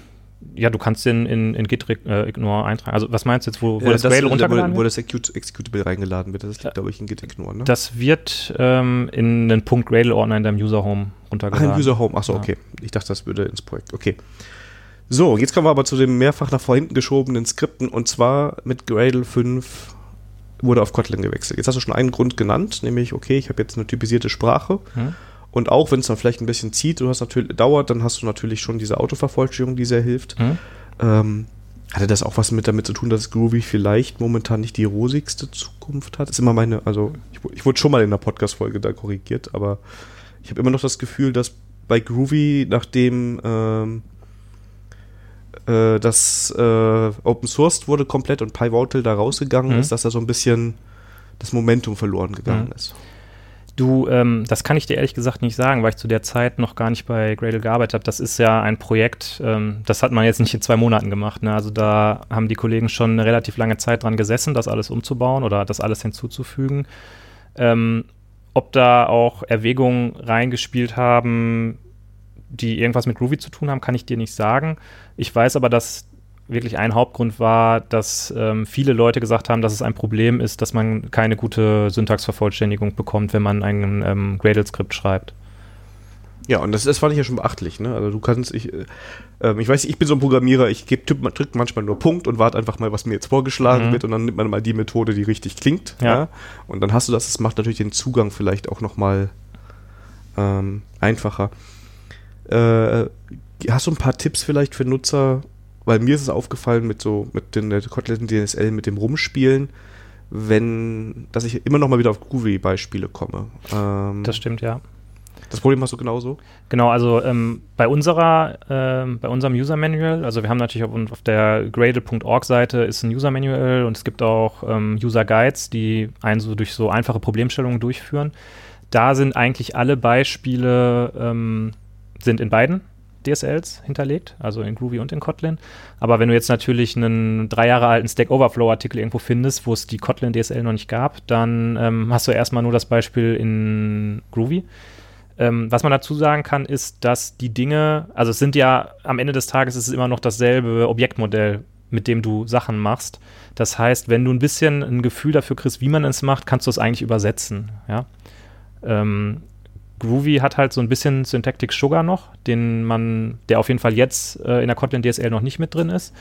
ja, du kannst den in, in Git äh, Ignore eintragen. Also was meinst du jetzt, wo, wo ja, das, das Gradle runtergeladen wo, wo das Execute, Executable reingeladen wird? Das liegt, glaube ich, in Git Ignore, ne? Das wird ähm, in den Punkt Gradle-Ordner in deinem User-Home runtergeladen. Ach, in User-Home, achso, ja. okay. Ich dachte, das würde ins Projekt. Okay. So, jetzt kommen wir aber zu den mehrfach nach vorhin geschobenen Skripten und zwar mit Gradle 5 wurde auf Kotlin gewechselt. Jetzt hast du schon einen Grund genannt, nämlich, okay, ich habe jetzt eine typisierte Sprache. Hm. Und auch wenn es dann vielleicht ein bisschen zieht, du hast natürlich dauert, dann hast du natürlich schon diese Autovervollständigung, die sehr hilft. Hm. Ähm, hatte das auch was mit damit zu tun, dass Groovy vielleicht momentan nicht die rosigste Zukunft hat? Das ist immer meine, also ich, ich wurde schon mal in der Podcast-Folge da korrigiert, aber ich habe immer noch das Gefühl, dass bei Groovy, nachdem ähm, äh, das äh, Open Sourced wurde komplett und Pivotal da rausgegangen mhm. ist, dass da so ein bisschen das Momentum verloren gegangen mhm. ist. Du, ähm, das kann ich dir ehrlich gesagt nicht sagen, weil ich zu der Zeit noch gar nicht bei Gradle gearbeitet habe. Das ist ja ein Projekt, ähm, das hat man jetzt nicht in zwei Monaten gemacht. Ne? Also da haben die Kollegen schon eine relativ lange Zeit dran gesessen, das alles umzubauen oder das alles hinzuzufügen. Ähm, ob da auch Erwägungen reingespielt haben, die irgendwas mit Groovy zu tun haben, kann ich dir nicht sagen. Ich weiß aber, dass wirklich ein Hauptgrund war, dass ähm, viele Leute gesagt haben, dass es ein Problem ist, dass man keine gute Syntaxvervollständigung bekommt, wenn man ein ähm, Gradle-Skript schreibt. Ja, und das, das fand ich ja schon beachtlich. Ne? Also du kannst, ich, äh, ähm, ich weiß, ich bin so ein Programmierer, ich drücke manchmal nur Punkt und warte einfach mal, was mir jetzt vorgeschlagen mhm. wird und dann nimmt man mal die Methode, die richtig klingt. Ja. ja? Und dann hast du das, das macht natürlich den Zugang vielleicht auch nochmal ähm, einfacher. Äh, hast du ein paar Tipps vielleicht für Nutzer? Weil mir ist es aufgefallen mit so, mit den Kotleten DSL, mit dem Rumspielen, wenn, dass ich immer noch mal wieder auf Groovy-Beispiele komme. Ähm, das stimmt, ja. Das Problem hast du genauso? Genau, also ähm, bei unserer, ähm, bei unserem User Manual, also wir haben natürlich auf, auf der gradle.org-Seite ist ein User Manual und es gibt auch ähm, User Guides, die einen so durch so einfache Problemstellungen durchführen. Da sind eigentlich alle Beispiele ähm, sind in beiden DSLs hinterlegt, also in Groovy und in Kotlin. Aber wenn du jetzt natürlich einen drei Jahre alten Stack Overflow-Artikel irgendwo findest, wo es die Kotlin DSL noch nicht gab, dann ähm, hast du erstmal nur das Beispiel in Groovy. Ähm, was man dazu sagen kann, ist, dass die Dinge, also es sind ja am Ende des Tages ist es immer noch dasselbe Objektmodell, mit dem du Sachen machst. Das heißt, wenn du ein bisschen ein Gefühl dafür kriegst, wie man es macht, kannst du es eigentlich übersetzen. Ja. Ähm, Groovy hat halt so ein bisschen Syntactic Sugar noch, den man, der auf jeden Fall jetzt äh, in der Kotlin DSL noch nicht mit drin ist.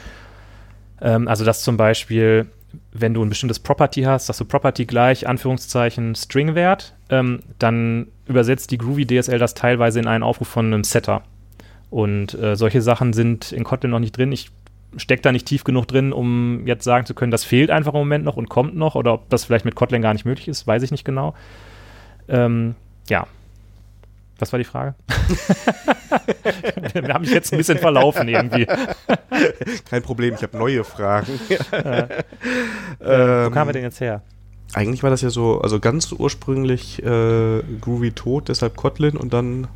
Ähm, also dass zum Beispiel, wenn du ein bestimmtes Property hast, dass du Property gleich Anführungszeichen Stringwert, ähm, dann übersetzt die Groovy DSL das teilweise in einen Aufruf von einem Setter. Und äh, solche Sachen sind in Kotlin noch nicht drin. Ich stecke da nicht tief genug drin, um jetzt sagen zu können, das fehlt einfach im Moment noch und kommt noch. Oder ob das vielleicht mit Kotlin gar nicht möglich ist, weiß ich nicht genau. Ähm, ja, was war die Frage? Wir haben mich jetzt ein bisschen verlaufen irgendwie. Kein Problem, ich habe neue Fragen. äh, ähm, wo kamen wir denn jetzt her? Eigentlich war das ja so, also ganz ursprünglich äh, Groovy tot, deshalb Kotlin und dann.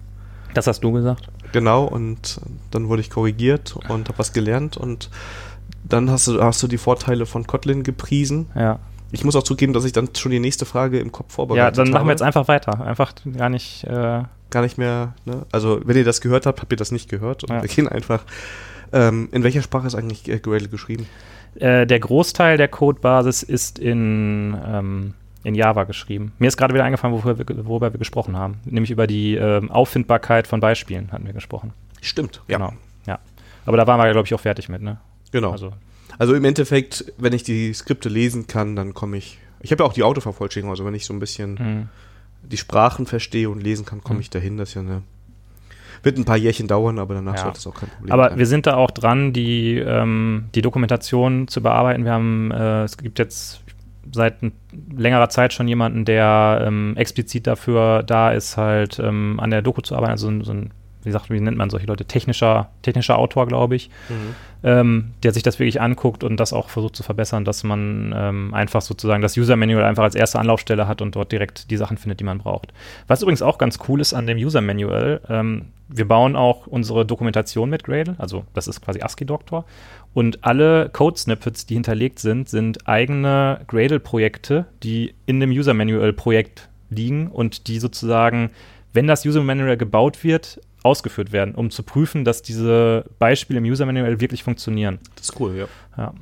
Das hast du gesagt? Genau, und dann wurde ich korrigiert und habe was gelernt und dann hast du, hast du die Vorteile von Kotlin gepriesen. Ja. Ich muss auch zugeben, dass ich dann schon die nächste Frage im Kopf vorbereitet habe. Ja, dann machen wir jetzt einfach weiter. Einfach gar nicht. Äh gar nicht mehr, ne? Also, wenn ihr das gehört habt, habt ihr das nicht gehört. Und Ja. wir gehen einfach. Ähm, in welcher Sprache ist eigentlich äh, Gradle geschrieben? Äh, der Großteil der Codebasis ist in, ähm, in Java geschrieben. Mir ist gerade wieder eingefallen, worüber wir, worüber wir gesprochen haben. Nämlich über die ähm, Auffindbarkeit von Beispielen hatten wir gesprochen. Stimmt, Genau. Ja. Aber da waren wir, glaube ich, auch fertig mit, ne? Genau. Also, Also, im Endeffekt, wenn ich die Skripte lesen kann, dann komme ich. Ich habe ja auch die Autovervollständigung, also wenn ich so ein bisschen mh. Die Sprachen verstehe und lesen kann, komme Mhm. ich dahin. Das ist ja eine. Wird ein paar Jährchen dauern, aber danach Ja. sollte es auch kein Problem Aber sein. wir sind da auch dran, die, ähm, die Dokumentation zu bearbeiten. Wir haben, äh, es gibt jetzt seit längerer Zeit schon jemanden, der ähm, explizit dafür da ist, halt ähm, an der Doku zu arbeiten. Also so ein, wie sagt, wie nennt man solche Leute? Technischer, technischer Autor, glaube ich. Mhm. ähm, der sich das wirklich anguckt und das auch versucht zu verbessern, dass man ähm, einfach sozusagen das User Manual einfach als erste Anlaufstelle hat und dort direkt die Sachen findet, die man braucht. Was übrigens auch ganz cool ist an dem User Manual, ähm, wir bauen auch unsere Dokumentation mit Gradle, also das ist quasi ASCII-Doktor. Und alle Code-Snippets, die hinterlegt sind, sind eigene Gradle-Projekte, die in dem User Manual-Projekt liegen und die sozusagen, wenn das User Manual gebaut wird, ausgeführt werden, um zu prüfen, dass diese Beispiele im User Manual wirklich funktionieren. Das ist cool, ja. Ja.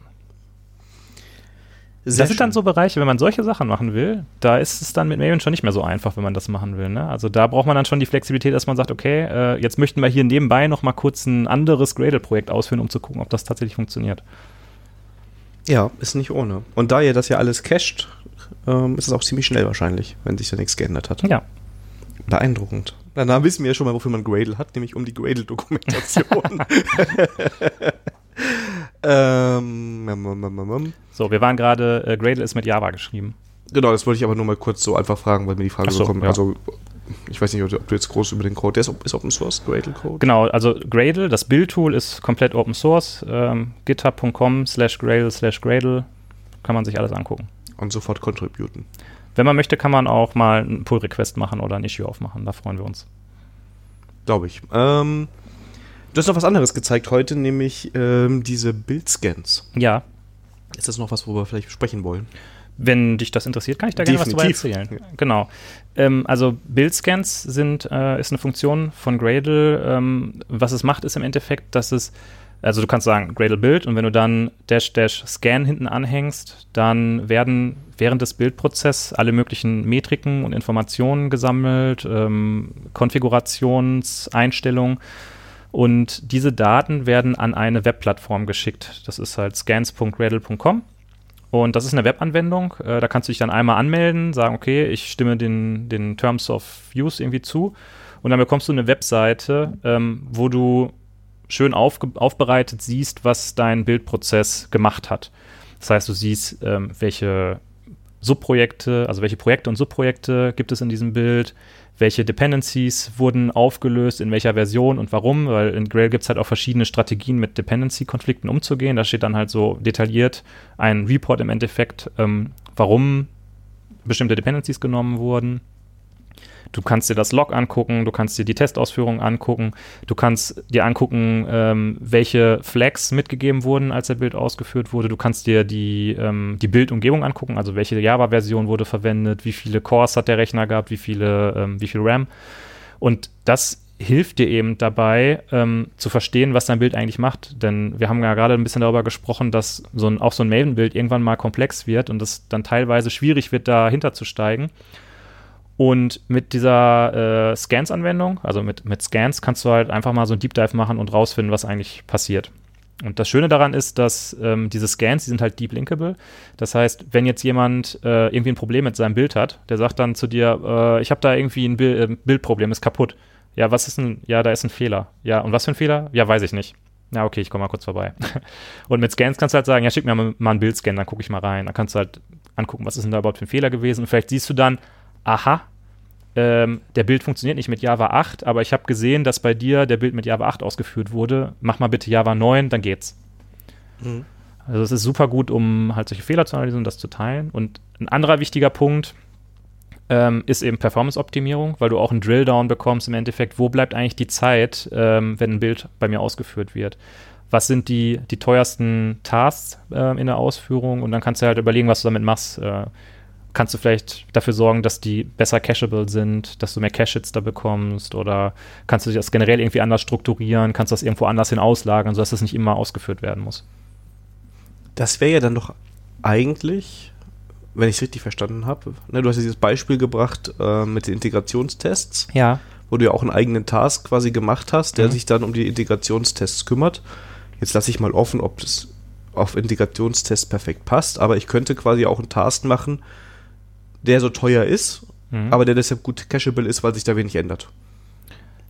Sehr das sind dann schön. so Bereiche, wenn man solche Sachen machen will, da ist es dann mit Maven schon nicht mehr so einfach, wenn man das machen will. Ne? Also da braucht man dann schon die Flexibilität, dass man sagt, okay, äh, jetzt möchten wir hier nebenbei noch mal kurz ein anderes Gradle-Projekt ausführen, um zu gucken, ob das tatsächlich funktioniert. Ja, ist nicht ohne. Und da ihr das ja alles cached, ähm, ist es auch ziemlich schnell wahrscheinlich, wenn sich da nichts geändert hat. Ja. Beeindruckend. Danach wissen wir ja schon mal, wofür man Gradle hat, nämlich um die Gradle-Dokumentation. ähm. So, wir waren gerade, äh, Gradle ist mit Java geschrieben. Genau, das wollte ich aber nur mal kurz so einfach fragen, weil mir die Frage Ach so, kommt. ja. Also, ich weiß nicht, ob du- jetzt groß über den Code, der ist, ist Open Source, Gradle Code? Genau, also Gradle, das Build-Tool ist komplett Open Source. Ähm, github.com slash Gradle slash Gradle kann man sich alles angucken. Und sofort contributen. Wenn man möchte, kann man auch mal einen Pull-Request machen oder ein Issue aufmachen. Da freuen wir uns. Glaube ich. Ähm, du hast noch was anderes gezeigt heute, nämlich ähm, diese Bildscans. Ja, Ist das noch was, worüber wir vielleicht sprechen wollen? Wenn dich das interessiert, kann ich da gerne was drüber Definitiv. erzählen. Genau. Ähm, also Bildscans sind, äh, ist eine Funktion von Gradle. Ähm, was es macht, ist im Endeffekt, dass es, also du kannst sagen Gradle Bild und wenn du dann dash dash Scan hinten anhängst, dann werden während des Bildprozesses alle möglichen Metriken und Informationen gesammelt, ähm, Konfigurationseinstellungen. Und diese Daten werden an eine Webplattform geschickt. Das ist halt scans.gradle.com. Und das ist eine Webanwendung. Äh, da kannst du dich dann einmal anmelden, sagen, okay, ich stimme den, den Terms of Use irgendwie zu. Und dann bekommst du eine Webseite, ähm, wo du schön aufge aufbereitet siehst, was dein Bildprozess gemacht hat. Das heißt, du siehst, ähm, welche Subprojekte, also welche Projekte und Subprojekte gibt es in diesem Bild, welche Dependencies wurden aufgelöst, in welcher Version und warum, weil in Grail gibt es halt auch verschiedene Strategien, mit Dependency-Konflikten umzugehen. Da steht dann halt so detailliert ein Report im Endeffekt, ähm, warum bestimmte Dependencies genommen wurden. Du kannst dir das Log angucken, du kannst dir die Testausführungen angucken, du kannst dir angucken, ähm, welche Flags mitgegeben wurden, als der Bild ausgeführt wurde. Du kannst dir die, ähm, die Bildumgebung angucken, also welche Java-Version wurde verwendet, wie viele Cores hat der Rechner gehabt, wie viele, ähm, wie viel RAM. Und das hilft dir eben dabei, ähm, zu verstehen, was dein Bild eigentlich macht. Denn wir haben ja gerade ein bisschen darüber gesprochen, dass so ein, auch so ein Maven-Bild irgendwann mal komplex wird und es dann teilweise schwierig wird, dahinter zu steigen. Und mit dieser äh, Scans-Anwendung, also mit, mit Scans, kannst du halt einfach mal so ein Deep Dive machen und rausfinden, was eigentlich passiert. Und das Schöne daran ist, dass ähm, diese Scans, die sind halt deep linkable. Das heißt, wenn jetzt jemand äh, irgendwie ein Problem mit seinem Bild hat, der sagt dann zu dir, äh, ich habe da irgendwie ein Bil äh, Bildproblem, ist kaputt. Ja, was ist ein, ja, da ist ein Fehler. Ja, und was für ein Fehler? Ja, weiß ich nicht. Ja, okay, ich komme mal kurz vorbei. und mit Scans kannst du halt sagen, ja, schick mir mal, mal einen Bildscan, dann gucke ich mal rein. Dann kannst du halt angucken, was ist denn da überhaupt für ein Fehler gewesen. Und vielleicht siehst du dann, aha, ähm, der Bild funktioniert nicht mit Java 8, aber ich habe gesehen, dass bei dir der Bild mit Java 8 ausgeführt wurde. Mach mal bitte Java 9, dann geht's. Mhm. Also es ist super gut, um halt solche Fehler zu analysieren und das zu teilen. Und ein anderer wichtiger Punkt ähm, ist eben Performance-Optimierung, weil du auch einen Drill-Down bekommst im Endeffekt, wo bleibt eigentlich die Zeit, ähm, wenn ein Bild bei mir ausgeführt wird. Was sind die, die teuersten Tasks äh, in der Ausführung? Und dann kannst du halt überlegen, was du damit machst. Äh, kannst du vielleicht dafür sorgen, dass die besser cacheable sind, dass du mehr Cache-Hits da bekommst oder kannst du das generell irgendwie anders strukturieren, kannst du das irgendwo anders hin auslagern, sodass das nicht immer ausgeführt werden muss. Das wäre ja dann doch eigentlich, wenn ich es richtig verstanden habe, ne, du hast ja dieses Beispiel gebracht äh, mit den Integrationstests. Ja. Wo du ja auch einen eigenen Task quasi gemacht hast, der Mhm. sich dann um die Integrationstests kümmert. Jetzt lasse ich mal offen, ob das auf Integrationstests perfekt passt, aber ich könnte quasi auch einen Task machen, der so teuer ist, Mhm. aber der deshalb gut cacheable ist, weil sich da wenig ändert.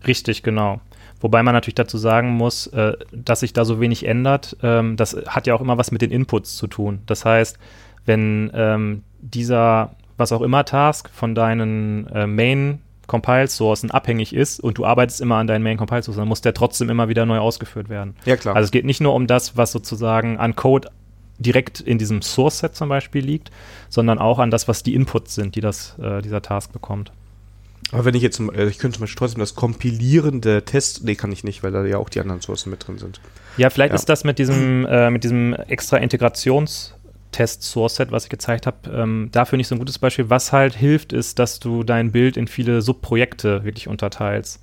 Richtig, genau. Wobei man natürlich dazu sagen muss, äh, dass sich da so wenig ändert, ähm, das hat ja auch immer was mit den Inputs zu tun. Das heißt, wenn ähm, dieser, was auch immer Task von deinen äh, Main Compile Sourcen abhängig ist und du arbeitest immer an deinen Main Compile Sourcen, dann muss der trotzdem immer wieder neu ausgeführt werden. Ja, klar. Also es geht nicht nur um das, was sozusagen an Code direkt in diesem Source Set zum Beispiel liegt, sondern auch an das, was die Inputs sind, die das, äh, dieser Task bekommt. aber wenn ich jetzt, zum- äh, ich könnte zum Beispiel trotzdem das Kompilieren der Tests, nee, kann ich nicht, weil da ja auch die anderen Sourcen mit drin sind. Ja, vielleicht Ja. ist das mit diesem, äh, mit diesem extra Integrationstest-Source-Set, was ich gezeigt habe, ähm, dafür nicht so ein gutes Beispiel. Was halt hilft, ist, dass du dein Bild in viele Subprojekte wirklich unterteilst.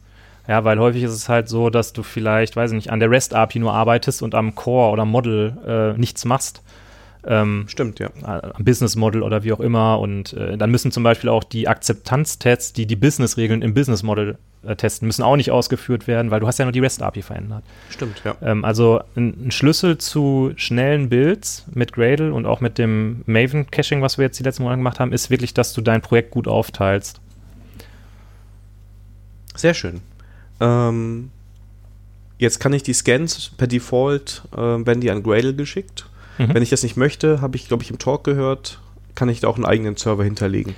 Ja, weil häufig ist es halt so, dass du vielleicht, weiß ich nicht, an der REST-API nur arbeitest und am Core oder Model äh, nichts machst. Ähm, Stimmt, ja. äh, am Business Model oder wie auch immer. Und äh, dann müssen zum Beispiel auch die Akzeptanztests, die die Business-Regeln im Business Model äh, testen, müssen auch nicht ausgeführt werden, weil du hast ja nur die REST-API verändert. Stimmt, ja. Ähm, also ein, ein Schlüssel zu schnellen Builds mit Gradle und auch mit dem Maven-Caching, was wir jetzt die letzten Monate gemacht haben, ist wirklich, dass du dein Projekt gut aufteilst. Sehr schön. Ähm, jetzt kann ich die Scans per Default, äh, werden die an Gradle geschickt. Mhm. Wenn ich das nicht möchte, habe ich, glaube ich, im Talk gehört, kann ich da auch einen eigenen Server hinterlegen.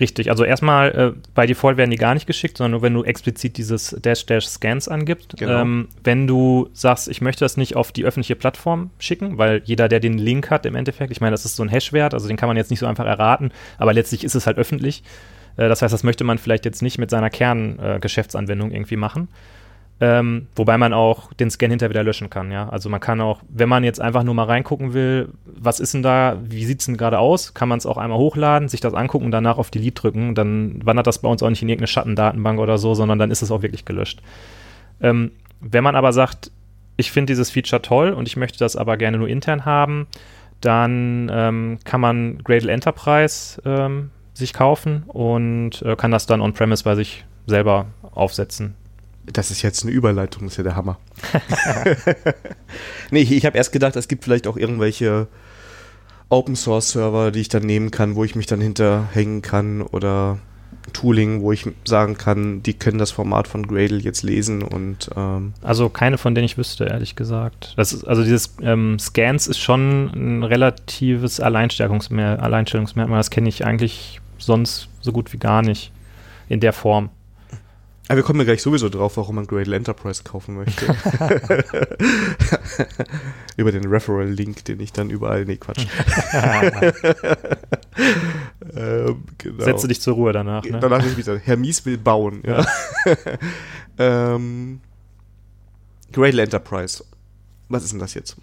Richtig, also erstmal äh, bei Default werden die gar nicht geschickt, sondern nur wenn du explizit dieses Dash-Dash-Scans angibst. Genau. Ähm, wenn du sagst, ich möchte das nicht auf die öffentliche Plattform schicken, weil jeder, der den Link hat im Endeffekt, ich meine, das ist so ein Hash-Wert, also den kann man jetzt nicht so einfach erraten, aber letztlich ist es halt öffentlich. Äh, das heißt, das möchte man vielleicht jetzt nicht mit seiner Kern-Geschäftsanwendung irgendwie machen. Ähm, wobei man auch den Scan hinterher wieder löschen kann, ja. Also man kann auch, wenn man jetzt einfach nur mal reingucken will, was ist denn da, wie sieht es denn gerade aus, kann man es auch einmal hochladen, sich das angucken und danach auf Delete drücken. Dann wandert das bei uns auch nicht in irgendeine Schattendatenbank oder so, sondern dann ist es auch wirklich gelöscht. Ähm, wenn man aber sagt, ich finde dieses Feature toll und ich möchte das aber gerne nur intern haben, dann ähm, kann man Gradle Enterprise ähm, sich kaufen und äh, kann das dann on-premise bei sich selber aufsetzen. Das ist jetzt eine Überleitung, das ist ja der Hammer. nee, ich, ich habe erst gedacht, es gibt vielleicht auch irgendwelche Open Source Server, die ich dann nehmen kann, wo ich mich dann hinterhängen kann oder Tooling, wo ich sagen kann, die können das Format von Gradle jetzt lesen und ähm, Also keine von denen ich wüsste, ehrlich gesagt. Das ist, also dieses ähm, Scans ist schon ein relatives Alleinstellungsmer Alleinstellungsmerkmal. Das kenne ich eigentlich sonst so gut wie gar nicht in der Form. Aber wir kommen ja gleich sowieso drauf, warum man Gradle Enterprise kaufen möchte. Über den Referral-Link, den ich dann überall, nee, Quatsch. ähm, genau. Setze dich zur Ruhe danach. Ne? Danach ist wieder, Hermies will bauen. Ja. ähm, Gradle Enterprise. Was ist denn das jetzt?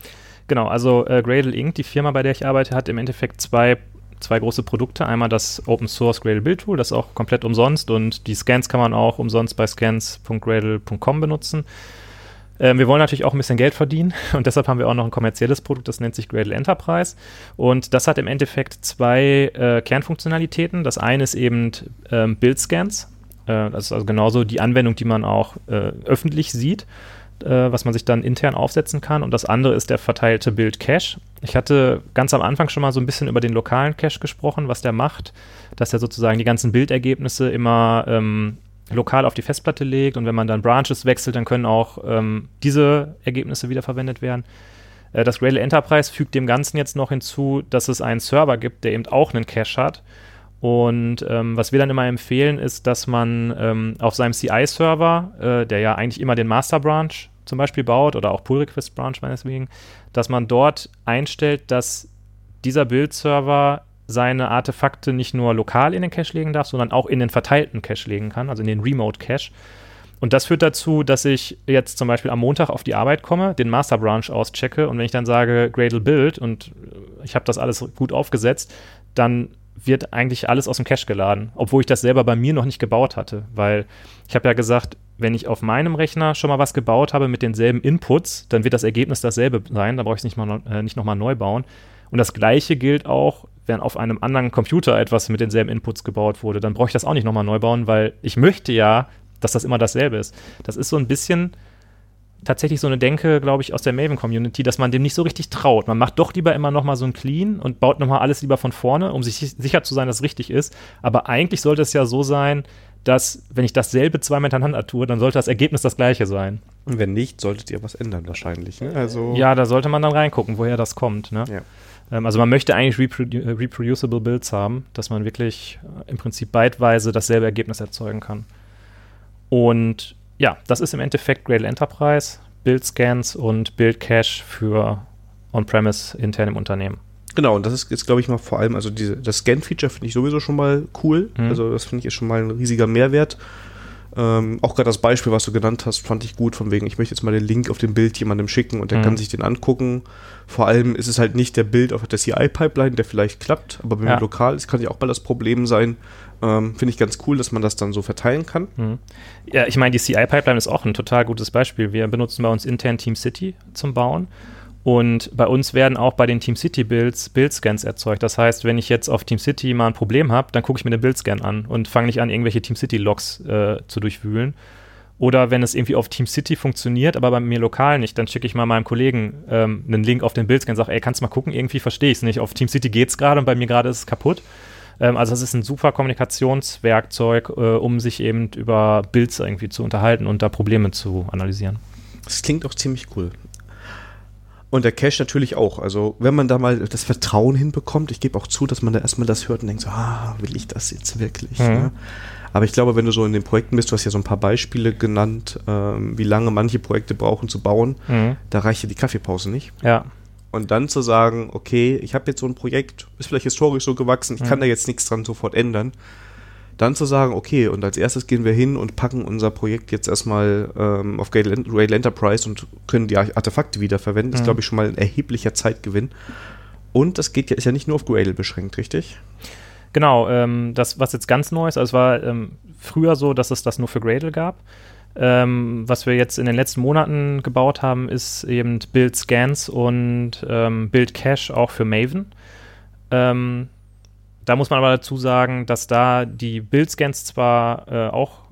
Genau, also äh, Gradle Inc., die Firma, bei der ich arbeite, hat im Endeffekt zwei, zwei große Produkte. Einmal das Open Source Gradle Build Tool, das ist auch komplett umsonst und die Scans kann man auch umsonst bei scans.gradle.com benutzen. Ähm, wir wollen natürlich auch ein bisschen Geld verdienen und deshalb haben wir auch noch ein kommerzielles Produkt, das nennt sich Gradle Enterprise. Und das hat im Endeffekt zwei äh, Kernfunktionalitäten. Das eine ist eben ähm, Build-Scans. Äh, das ist also genauso die Anwendung, die man auch äh, öffentlich sieht was man sich dann intern aufsetzen kann. Und das andere ist der verteilte Build-Cache. Ich hatte ganz am Anfang schon mal so ein bisschen über den lokalen Cache gesprochen, was der macht, dass er sozusagen die ganzen Bildergebnisse immer ähm, lokal auf die Festplatte legt und wenn man dann Branches wechselt, dann können auch ähm, diese Ergebnisse wiederverwendet werden. Äh, das Gradle Enterprise fügt dem Ganzen jetzt noch hinzu, dass es einen Server gibt, der eben auch einen Cache hat. Und ähm, was wir dann immer empfehlen, ist, dass man ähm, auf seinem CI-Server, äh, der ja eigentlich immer den Master Branch zum Beispiel baut oder auch Pull Request Branch meinetwegen, dass man dort einstellt, dass dieser Build-Server seine Artefakte nicht nur lokal in den Cache legen darf, sondern auch in den verteilten Cache legen kann, also in den Remote Cache. Und das führt dazu, dass ich jetzt zum Beispiel am Montag auf die Arbeit komme, den Master Branch auschecke und wenn ich dann sage Gradle Build und ich habe das alles gut aufgesetzt, dann wird eigentlich alles aus dem Cache geladen, obwohl ich das selber bei mir noch nicht gebaut hatte, weil ich habe ja gesagt, wenn ich auf meinem Rechner schon mal was gebaut habe mit denselben Inputs, dann wird das Ergebnis dasselbe sein, da brauche ich es nicht, äh, nicht nochmal neu bauen. Und das gleiche gilt auch, wenn auf einem anderen Computer etwas mit denselben Inputs gebaut wurde, dann brauche ich das auch nicht nochmal neu bauen, weil ich möchte ja, dass das immer dasselbe ist. Das ist so ein bisschen tatsächlich so eine Denke, glaube ich, aus der Maven-Community, dass man dem nicht so richtig traut. Man macht doch lieber immer nochmal so ein Clean und baut nochmal alles lieber von vorne, um sich sicher zu sein, dass es richtig ist. Aber eigentlich sollte es ja so sein, dass, wenn ich dasselbe zweimal hintereinander tue, dann sollte das Ergebnis das gleiche sein. Und wenn nicht, solltet ihr was ändern wahrscheinlich. Ne? Also ja, da sollte man dann reingucken, woher das kommt. Ne? Ja. Ähm, also man möchte eigentlich reprodu äh, reproducible Builds haben, dass man wirklich äh, im Prinzip beidweise dasselbe Ergebnis erzeugen kann. Und ja, das ist im Endeffekt Gradle Enterprise, Build-Scans und Build-Cache für On-Premise intern im Unternehmen. Genau, und das ist jetzt, glaube ich, mal vor allem, also diese, das Scan-Feature finde ich sowieso schon mal cool. Mhm. Also das finde ich ist schon mal ein riesiger Mehrwert. Ähm, auch gerade das Beispiel, was du genannt hast, fand ich gut, von wegen, ich möchte jetzt mal den Link auf dem Bild jemandem schicken und der mhm. kann sich den angucken. Vor allem ist es halt nicht der Bild auf der CI-Pipeline, der vielleicht klappt, aber wenn ja. lokal ist, kann ja auch mal das Problem sein. Ähm, Finde ich ganz cool, dass man das dann so verteilen kann. Mhm. Ja, ich meine, die CI-Pipeline ist auch ein total gutes Beispiel. Wir benutzen bei uns intern Team City zum Bauen. Und bei uns werden auch bei den Team City Builds Build-Scans erzeugt. Das heißt, wenn ich jetzt auf Team City mal ein Problem habe, dann gucke ich mir den Build-Scan an und fange nicht an, irgendwelche Team City-Logs äh, zu durchwühlen. Oder wenn es irgendwie auf Team City funktioniert, aber bei mir lokal nicht, dann schicke ich mal meinem Kollegen ähm, einen Link auf den Build-Scan und sage, ey, kannst du mal gucken, irgendwie verstehe ich es nicht. Auf Team City geht es gerade und bei mir gerade ist es kaputt. Ähm, also das ist ein super Kommunikationswerkzeug, äh, um sich eben über Builds irgendwie zu unterhalten und da Probleme zu analysieren. Das klingt auch ziemlich cool. Und der Cache natürlich auch. Also, wenn man da mal das Vertrauen hinbekommt, ich gebe auch zu, dass man da erstmal das hört und denkt so, ah, will ich das jetzt wirklich? Mhm. Ne? Aber ich glaube, wenn du so in den Projekten bist, du hast ja so ein paar Beispiele genannt, ähm, wie lange manche Projekte brauchen zu bauen, mhm. da reicht ja die Kaffeepause nicht. Ja. Und dann zu sagen, okay, ich habe jetzt so ein Projekt, ist vielleicht historisch so gewachsen, ich mhm. kann da jetzt nichts dran sofort ändern dann zu sagen, okay, und als erstes gehen wir hin und packen unser Projekt jetzt erstmal ähm, auf Rail Enterprise und können die Artefakte wiederverwenden, mhm. ist, glaube ich, schon mal ein erheblicher Zeitgewinn. Und das geht ja, ist ja nicht nur auf Gradle beschränkt, richtig? Genau, ähm, das, was jetzt ganz neu ist, also es war ähm, früher so, dass es das nur für Gradle gab. Ähm, was wir jetzt in den letzten Monaten gebaut haben, ist eben Build Scans und ähm, Build Cache auch für Maven. Ähm, da muss man aber dazu sagen, dass da die Build-Scans zwar äh, auch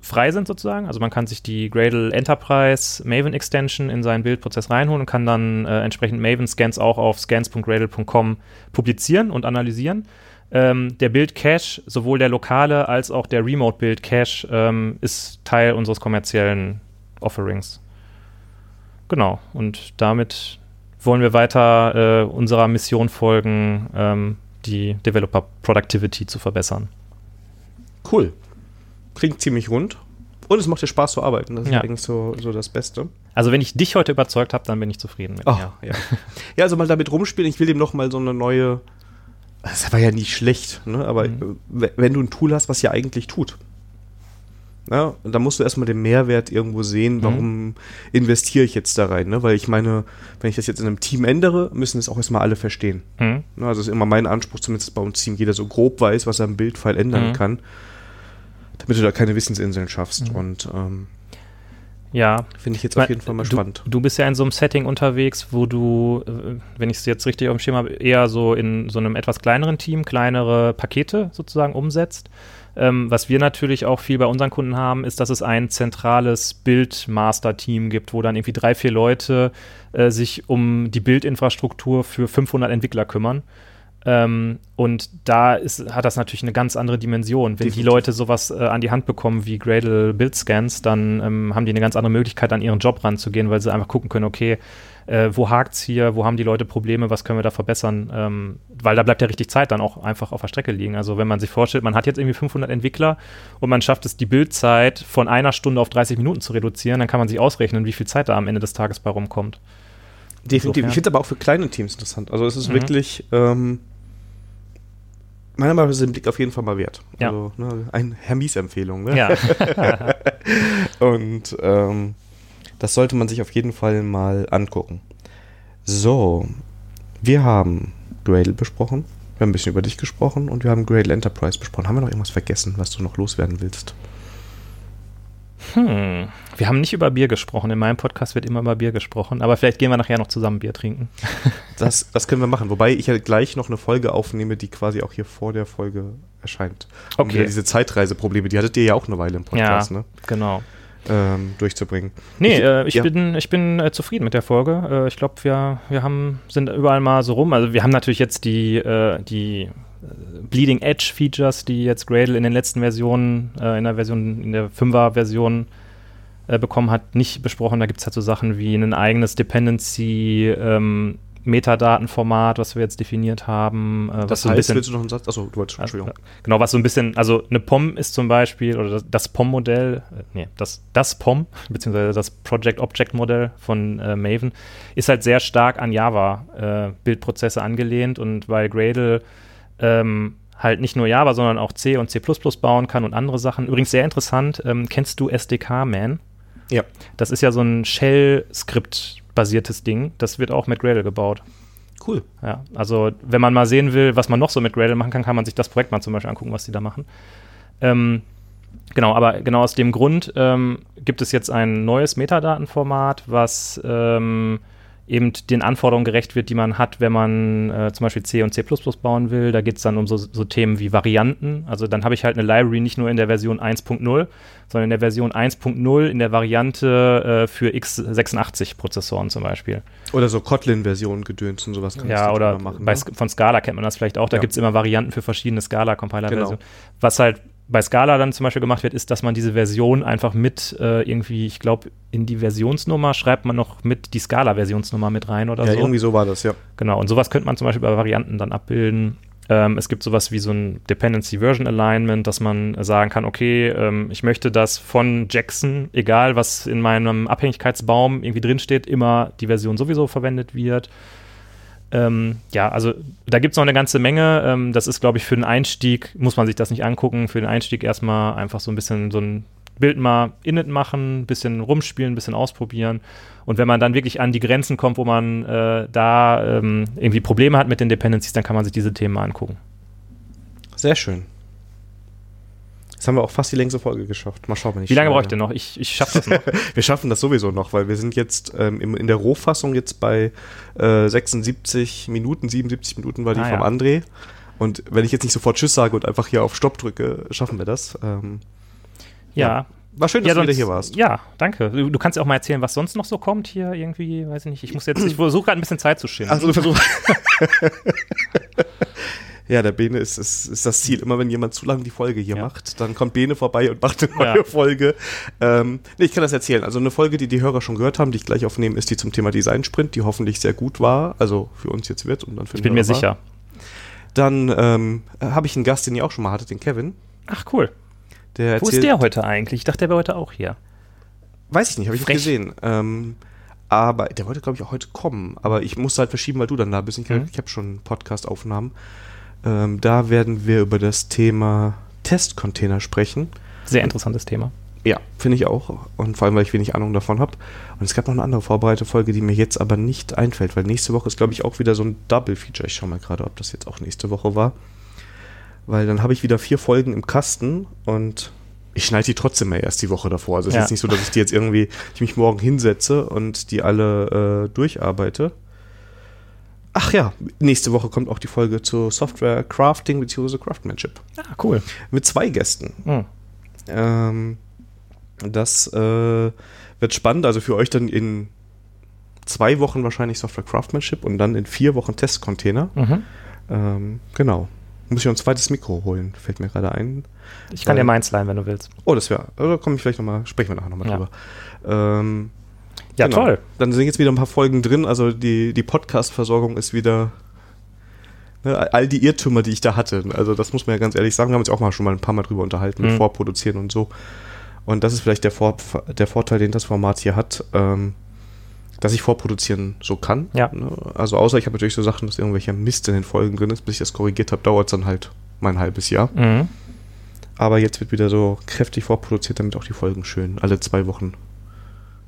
frei sind sozusagen. Also man kann sich die Gradle Enterprise Maven Extension in seinen Bildprozess reinholen und kann dann äh, entsprechend Maven Scans auch auf scans.gradle.com publizieren und analysieren. Ähm, der Build Cache, sowohl der lokale als auch der Remote Build Cache, ähm, ist Teil unseres kommerziellen Offerings. Genau. Und damit wollen wir weiter äh, unserer Mission folgen, ähm, die Developer Productivity zu verbessern. Cool. Klingt ziemlich rund. Und es macht dir Spaß zu arbeiten. Das ist ja. eigentlich so, so das Beste. Also, wenn ich dich heute überzeugt habe, dann bin ich zufrieden mit oh, mir. Ja. ja, also mal damit rumspielen. Ich will dem noch mal so eine neue. Das war ja nie schlecht, ne? aber mhm. wenn du ein Tool hast, was ja eigentlich tut. Ja, und da musst du erstmal den Mehrwert irgendwo sehen, mhm. warum mhm. investiere ich jetzt da rein. Ne? Weil ich meine, wenn ich das jetzt in einem Team ändere, müssen es auch erstmal alle verstehen. Mhm. Ne? Also ist immer mein Anspruch, zumindest bei uns Team, jeder so grob weiß, was er im Bildfile ändern mhm. kann, damit du da keine Wissensinseln schaffst. Mhm. Und ähm, ja. Finde ich jetzt auf jeden Fall mal spannend. Du, du, bist ja in so einem Setting unterwegs, wo du, äh, wenn ich es jetzt richtig auf dem Schirm habe, eher so in so einem etwas kleineren Team kleinere Pakete sozusagen umsetzt. Ähm, was wir natürlich auch viel bei unseren Kunden haben, ist, dass es ein zentrales Bildmaster-Team gibt, wo dann irgendwie drei, vier Leute äh, sich um die Bildinfrastruktur für 500 Entwickler kümmern. Ähm, und da ist, hat das natürlich eine ganz andere Dimension. Wenn Definitiv. die Leute sowas äh, an die Hand bekommen wie Gradle Build Scans, dann ähm, haben die eine ganz andere Möglichkeit, an ihren Job ranzugehen, weil sie einfach gucken können, okay, äh, wo hakt es hier, wo haben die Leute Probleme, was können wir da verbessern, ähm, weil da bleibt ja richtig Zeit dann auch einfach auf der Strecke liegen. Also wenn man sich vorstellt, man hat jetzt irgendwie 500 Entwickler und man schafft es, die Bildzeit von einer Stunde auf 30 Minuten zu reduzieren, dann kann man sich ausrechnen, wie viel Zeit da am Ende des Tages bei rumkommt. Definitiv. Ich finde es aber auch für kleine Teams interessant. Also es ist mhm. wirklich ähm, meiner Meinung nach ist ein Blick auf jeden Fall mal wert. Ja. Also ne, eine Hermies-Empfehlung. Ne? Ja. und ähm, das sollte man sich auf jeden Fall mal angucken. So, wir haben Gradle besprochen. Wir Wir haben ein bisschen über dich gesprochen und wir haben Gradle Enterprise besprochen. Haben wir noch irgendwas vergessen, was du noch loswerden willst? Hm. Wir haben nicht über Bier gesprochen. In meinem Podcast wird immer über Bier gesprochen. Aber vielleicht gehen wir nachher noch zusammen Bier trinken. Das, das können wir machen. Wobei ich ja gleich noch eine Folge aufnehme, die quasi auch hier vor der Folge erscheint. Um Okay. diese Zeitreiseprobleme, die hattet ihr ja auch eine Weile im Podcast, ja, ne? genau. Ähm, durchzubringen. Nee, Ich- äh, ich ja. bin, ich bin äh, zufrieden mit der Folge. Äh, ich glaube, wir, wir haben, sind überall mal so rum. Also wir haben natürlich jetzt die, äh, die Bleeding Edge Features, die jetzt Gradle in den letzten Versionen, äh, in der Version, in der 5er Version äh, bekommen hat, nicht besprochen. Da gibt es halt so Sachen wie ein eigenes Dependency ähm, Metadatenformat, was wir jetzt definiert haben. Äh, was Das so ein heißt, bisschen willst du noch einen Satz? Achso, du wolltest schon, Entschuldigung. Genau, was so ein bisschen, also eine POM ist zum Beispiel, oder das, das POM-Modell, äh, nee, das, das POM, beziehungsweise das Project Object Modell von äh, Maven, ist halt sehr stark an Java-Bildprozesse angelehnt und weil Gradle ähm, halt nicht nur Java, sondern auch C und C bauen kann und andere Sachen. Übrigens sehr interessant, ähm, kennst du SDK-Man? Ja. Das ist ja so ein Shell-Skript-basiertes Ding. Das wird auch mit Gradle gebaut. Cool. Ja, also wenn man mal sehen will, was man noch so mit Gradle machen kann, kann man sich das Projekt mal zum Beispiel angucken, was die da machen. Ähm, genau, aber genau aus dem Grund ähm, gibt es jetzt ein neues Metadatenformat, was ähm, eben den Anforderungen gerecht wird, die man hat, wenn man äh, zum Beispiel C und C bauen will. Da geht es dann um so, so Themen wie Varianten. Also dann habe ich halt eine Library nicht nur in der Version 1.0, sondern in der Version 1.0 in der Variante äh, für x86-Prozessoren zum Beispiel. Oder so Kotlin-Versionen gedöns und sowas. kannst Ja, du oder machen. bei, ne? Von Scala kennt man das vielleicht auch. Da Ja. gibt es immer Varianten für verschiedene Scala-Compiler-Versionen. Genau. Was halt bei Scala dann zum Beispiel gemacht wird, ist, dass man diese Version einfach mit äh, irgendwie, ich glaube, in die Versionsnummer schreibt man noch mit die Scala-Versionsnummer mit rein oder Ja, so. irgendwie so war das, ja. Genau, und sowas könnte man zum Beispiel bei Varianten dann abbilden. Ähm, es gibt sowas wie so ein Dependency Version Alignment, dass man sagen kann, okay, ähm, ich möchte, dass von Jackson, egal was in meinem Abhängigkeitsbaum irgendwie drinsteht, immer die Version sowieso verwendet wird. Ähm, ja, also da gibt es noch eine ganze Menge. Ähm, das ist, glaube ich, für den Einstieg, muss man sich das nicht angucken, für den Einstieg erstmal einfach so ein bisschen so ein Bild mal init machen, ein bisschen rumspielen, ein bisschen ausprobieren. Und wenn man dann wirklich an die Grenzen kommt, wo man äh, da ähm, irgendwie Probleme hat mit den Dependencies, dann kann man sich diese Themen mal angucken. Sehr schön. Jetzt haben wir auch fast die längste Folge geschafft. Mal schauen, wenn ich Wie lange brauche ich denn noch? Ich, ich schaffe das noch. Wir schaffen das sowieso noch, weil wir sind jetzt ähm, in der Rohfassung jetzt bei äh, 76 Minuten, 77 Minuten war die Ah, vom ja. André. Und wenn ich jetzt nicht sofort Tschüss sage und einfach hier auf Stopp drücke, schaffen wir das. Ähm, ja. war schön, dass ja, du wieder sonst- hier warst. Ja, danke. Du, du kannst ja auch mal erzählen, was sonst noch so kommt hier irgendwie, weiß ich nicht. Ich muss jetzt, ich versuche gerade ein bisschen Zeit zu schinden. Also du versuchst. ja, der Bene ist, ist, ist das Ziel. Immer wenn jemand zu lange die Folge hier Ja. macht, dann kommt Bene vorbei und macht eine neue Ja. Folge. Ähm, nee, ich kann das erzählen. Also eine Folge, die die Hörer schon gehört haben, die ich gleich aufnehme, ist die zum Thema Design Sprint, die hoffentlich sehr gut war. Also für uns jetzt wird und dann für ich bin mir war. sicher. Dann ähm, habe ich einen Gast, den ihr auch schon mal hattet, den Kevin. Ach, cool. Der Wo ist der heute eigentlich? Ich dachte, der wäre heute auch hier. Weiß ich nicht, habe ich nicht Frech. gesehen. Ähm, aber der wollte, glaube ich, auch heute kommen. Aber ich musste halt verschieben, weil du dann da bist. Ich, Mhm. ich habe schon Podcast-Aufnahmen. Ähm, da werden wir über das Thema Testcontainer sprechen. Sehr interessantes Thema. Ja, finde ich auch. Und vor allem, weil ich wenig Ahnung davon habe. Und es gab noch eine andere vorbereitete Folge, die mir jetzt aber nicht einfällt, weil nächste Woche ist, glaube ich, auch wieder so ein Double-Feature. Ich schaue mal gerade, ob das jetzt auch nächste Woche war. Weil dann habe ich wieder vier Folgen im Kasten und ich schneide die trotzdem mal erst die Woche davor. Also es ist Ja. jetzt nicht so, dass ich die jetzt irgendwie, ich mich morgen hinsetze und die alle äh, durcharbeite. Ach ja, nächste Woche kommt auch die Folge zu Software Crafting bzw. Craftsmanship. Ah, cool. Mit zwei Gästen. Hm. Ähm, das äh, wird spannend. Also für euch dann in zwei Wochen wahrscheinlich Software Craftsmanship und dann in vier Wochen Testcontainer. Mhm. Ähm, genau. Muss ich ein zweites Mikro holen, fällt mir gerade ein. Ich kann Weil- dir meins leihen, wenn du willst. Oh, das wäre, da komme ich vielleicht nochmal, sprechen wir nachher nochmal Ja. drüber. Ähm, Ja, genau. toll. Dann sind jetzt wieder ein paar Folgen drin, also die, die Podcast-Versorgung ist wieder ne, all die Irrtümer, die ich da hatte. Also das muss man ja ganz ehrlich sagen, wir haben uns auch mal schon mal ein paar Mal drüber unterhalten, mit Mhm. Vorproduzieren und so. Und das ist vielleicht der, Vor der Vorteil, den das Format hier hat, ähm, dass ich vorproduzieren so kann. Ja. Ne? Also außer ich habe natürlich so Sachen, dass irgendwelcher Mist in den Folgen drin ist, bis ich das korrigiert habe, dauert es dann halt mal ein halbes Jahr. Mhm. Aber jetzt wird wieder so kräftig vorproduziert, damit auch die Folgen schön alle zwei Wochen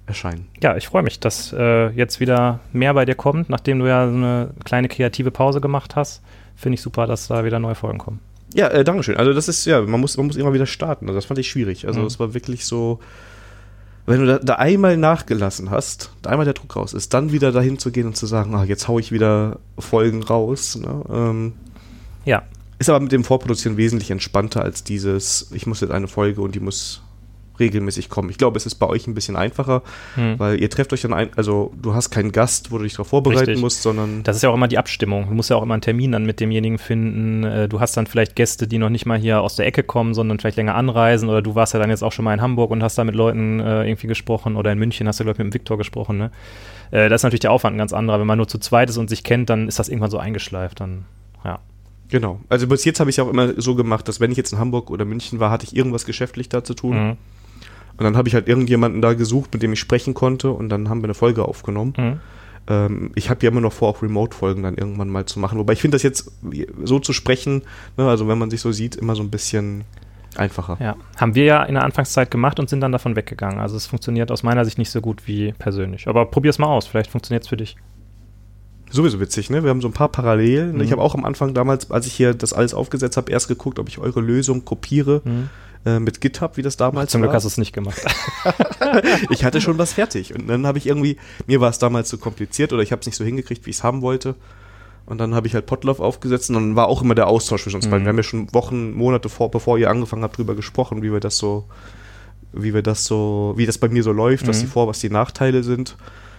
erscheinen. Ja, ich freue mich, dass äh, jetzt wieder mehr bei dir kommt, nachdem du ja so eine kleine kreative Pause gemacht hast. Finde ich super, dass da wieder neue Folgen kommen. Ja, äh, Dankeschön. Also das ist, ja, man muss, man muss immer wieder starten. Also das fand ich schwierig. Also Mhm. es war wirklich so, wenn du da, da einmal nachgelassen hast, da einmal der Druck raus ist, dann wieder dahin zu gehen und zu sagen, ah, jetzt hau ich wieder Folgen raus. Ne? Ähm, Ja, ist aber mit dem Vorproduzieren wesentlich entspannter als dieses, ich muss jetzt eine Folge und die muss regelmäßig kommen. Ich glaube, es ist bei euch ein bisschen einfacher, Hm. weil ihr trefft euch dann ein, also du hast keinen Gast, wo du dich darauf vorbereiten Richtig. musst, sondern Das ist ja auch immer die Abstimmung. Du musst ja auch immer einen Termin dann mit demjenigen finden. Äh, Du hast dann vielleicht Gäste, die noch nicht mal hier aus der Ecke kommen, sondern vielleicht länger anreisen. Oder du warst ja dann jetzt auch schon mal in Hamburg und hast da mit Leuten äh, irgendwie gesprochen. Oder in München hast du, glaube ich, mit dem Viktor gesprochen. Ne? Äh, Das ist natürlich der Aufwand ein ganz anderer. Wenn man nur zu zweit ist und sich kennt, dann ist das irgendwann so eingeschleift. Dann, ja. Genau. Also bis jetzt habe ich es auch immer so gemacht, dass wenn ich jetzt in Hamburg oder München war, hatte ich irgendwas geschäftlich da zu tun. Mhm. Und dann habe ich halt irgendjemanden da gesucht, mit dem ich sprechen konnte und dann haben wir eine Folge aufgenommen. Mhm. Ähm, ich habe ja immer noch vor, auch Remote-Folgen dann irgendwann mal zu machen. Wobei ich finde das jetzt so zu sprechen, ne, also wenn man sich so sieht, immer so ein bisschen einfacher. Ja, haben wir ja in der Anfangszeit gemacht und sind dann davon weggegangen. Also es funktioniert aus meiner Sicht nicht so gut wie persönlich. Aber probier's mal aus, vielleicht funktioniert es für dich. Sowieso witzig, ne? Wir haben so ein paar Parallelen. Mhm. Ich habe auch am Anfang damals, als ich hier das alles aufgesetzt habe, erst geguckt, ob ich eure Lösung kopiere äh, mit GitHub, wie das damals Zum Glück war. hast du es nicht gemacht. ich hatte schon was fertig. Und dann habe ich irgendwie, mir war es damals zu kompliziert oder ich habe es nicht so hingekriegt, wie ich es haben wollte. Und dann habe ich halt Podlove aufgesetzt und dann war auch immer der Austausch zwischen uns Mhm. beiden. Wir haben ja schon Wochen, Monate vor, bevor ihr angefangen habt, drüber gesprochen, wie wir das so, wie wir das so, wie das bei mir so läuft, was Mhm. die Vor-, was die Nachteile sind.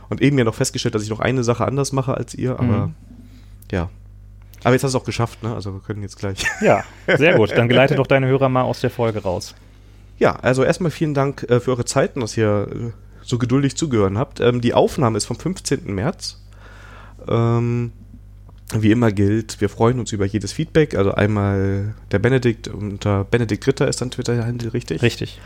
Und eben ja noch festgestellt, dass ich noch eine Sache anders mache als ihr, aber Mhm. ja. Aber jetzt hast du es auch geschafft, ne? Also wir können jetzt gleich. ja, sehr gut. Dann geleite doch deine Hörer mal aus der Folge raus. Ja, also erstmal vielen Dank äh, für eure Zeit und dass ihr äh, so geduldig zugehören habt. Ähm, die Aufnahme ist vom 15. März. Ähm, wie immer gilt, wir freuen uns über jedes Feedback. Also einmal der Benedikt unter Benedikt Ritter ist dann Twitter-Handle, richtig? Richtig.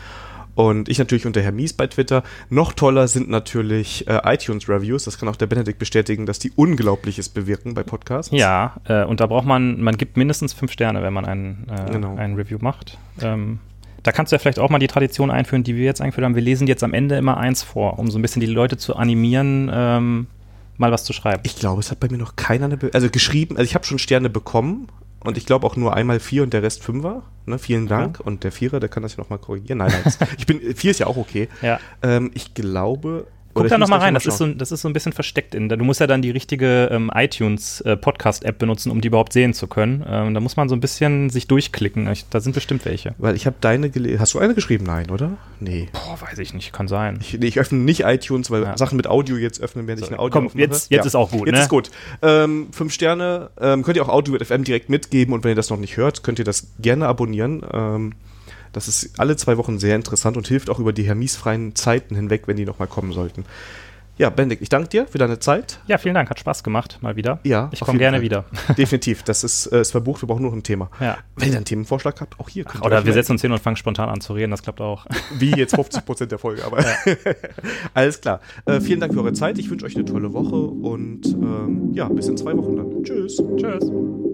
Und ich natürlich unter Herr Mies bei Twitter. Noch toller sind natürlich äh, iTunes-Reviews. Das kann auch der Benedikt bestätigen, dass die Unglaubliches bewirken bei Podcasts. Ja, äh, und da braucht man, man gibt mindestens fünf Sterne, wenn man ein, äh, Genau. ein Review macht. Ähm, da kannst du ja vielleicht auch mal die Tradition einführen, die wir jetzt eingeführt haben. Wir lesen jetzt am Ende immer eins vor, um so ein bisschen die Leute zu animieren, ähm, mal was zu schreiben. Ich glaube, es hat bei mir noch keiner eine, Be also geschrieben, also ich habe schon Sterne bekommen und ich glaube auch nur einmal vier und der Rest Fünfer. Ne, vielen Dank. Und der Vierer, der kann das ja nochmal korrigieren. Nein, nein. ich bin, vier ist ja auch okay. ja. Ähm, ich glaube. Guck da nochmal rein, das ist, so, das ist so ein bisschen versteckt. In, du musst ja dann die richtige ähm, iTunes-Podcast-App benutzen, um die überhaupt sehen zu können. Ähm, da muss man so ein bisschen sich durchklicken. Ich, da sind bestimmt welche. Weil ich habe deine gelesen. Hast du eine geschrieben? Nein, oder? Nee. Boah, weiß ich nicht, kann sein. Ich, nee, ich öffne nicht iTunes, weil Ja. Sachen mit Audio jetzt öffnen, wenn ich So, eine Audio komm, aufmache. jetzt- jetzt ist auch gut, Jetzt ne? ist gut. Ähm, fünf Sterne ähm, könnt ihr auch Audio FM direkt mitgeben und wenn ihr das noch nicht hört, könnt ihr das gerne abonnieren. Das ist alle zwei Wochen sehr interessant und hilft auch über die hermiesfreien Zeiten hinweg, wenn die nochmal kommen sollten. Ja, Benedikt, ich danke dir für deine Zeit. Ja, vielen Dank, hat Spaß gemacht, mal wieder. Ja, Ich komme gerne Fall. wieder. Definitiv. Das ist, äh, ist verbucht, wir brauchen nur noch ein Thema. Ja. Wenn ihr einen Themenvorschlag habt, auch hier. ihr Oder wir melden. setzen uns hin und fangen spontan an zu reden, das klappt auch. Wie jetzt 50 Prozent der Folge, aber alles klar. Äh, vielen Dank für eure Zeit. Ich wünsche euch eine tolle Woche und ähm, ja, bis in zwei Wochen dann. Tschüss. Tschüss.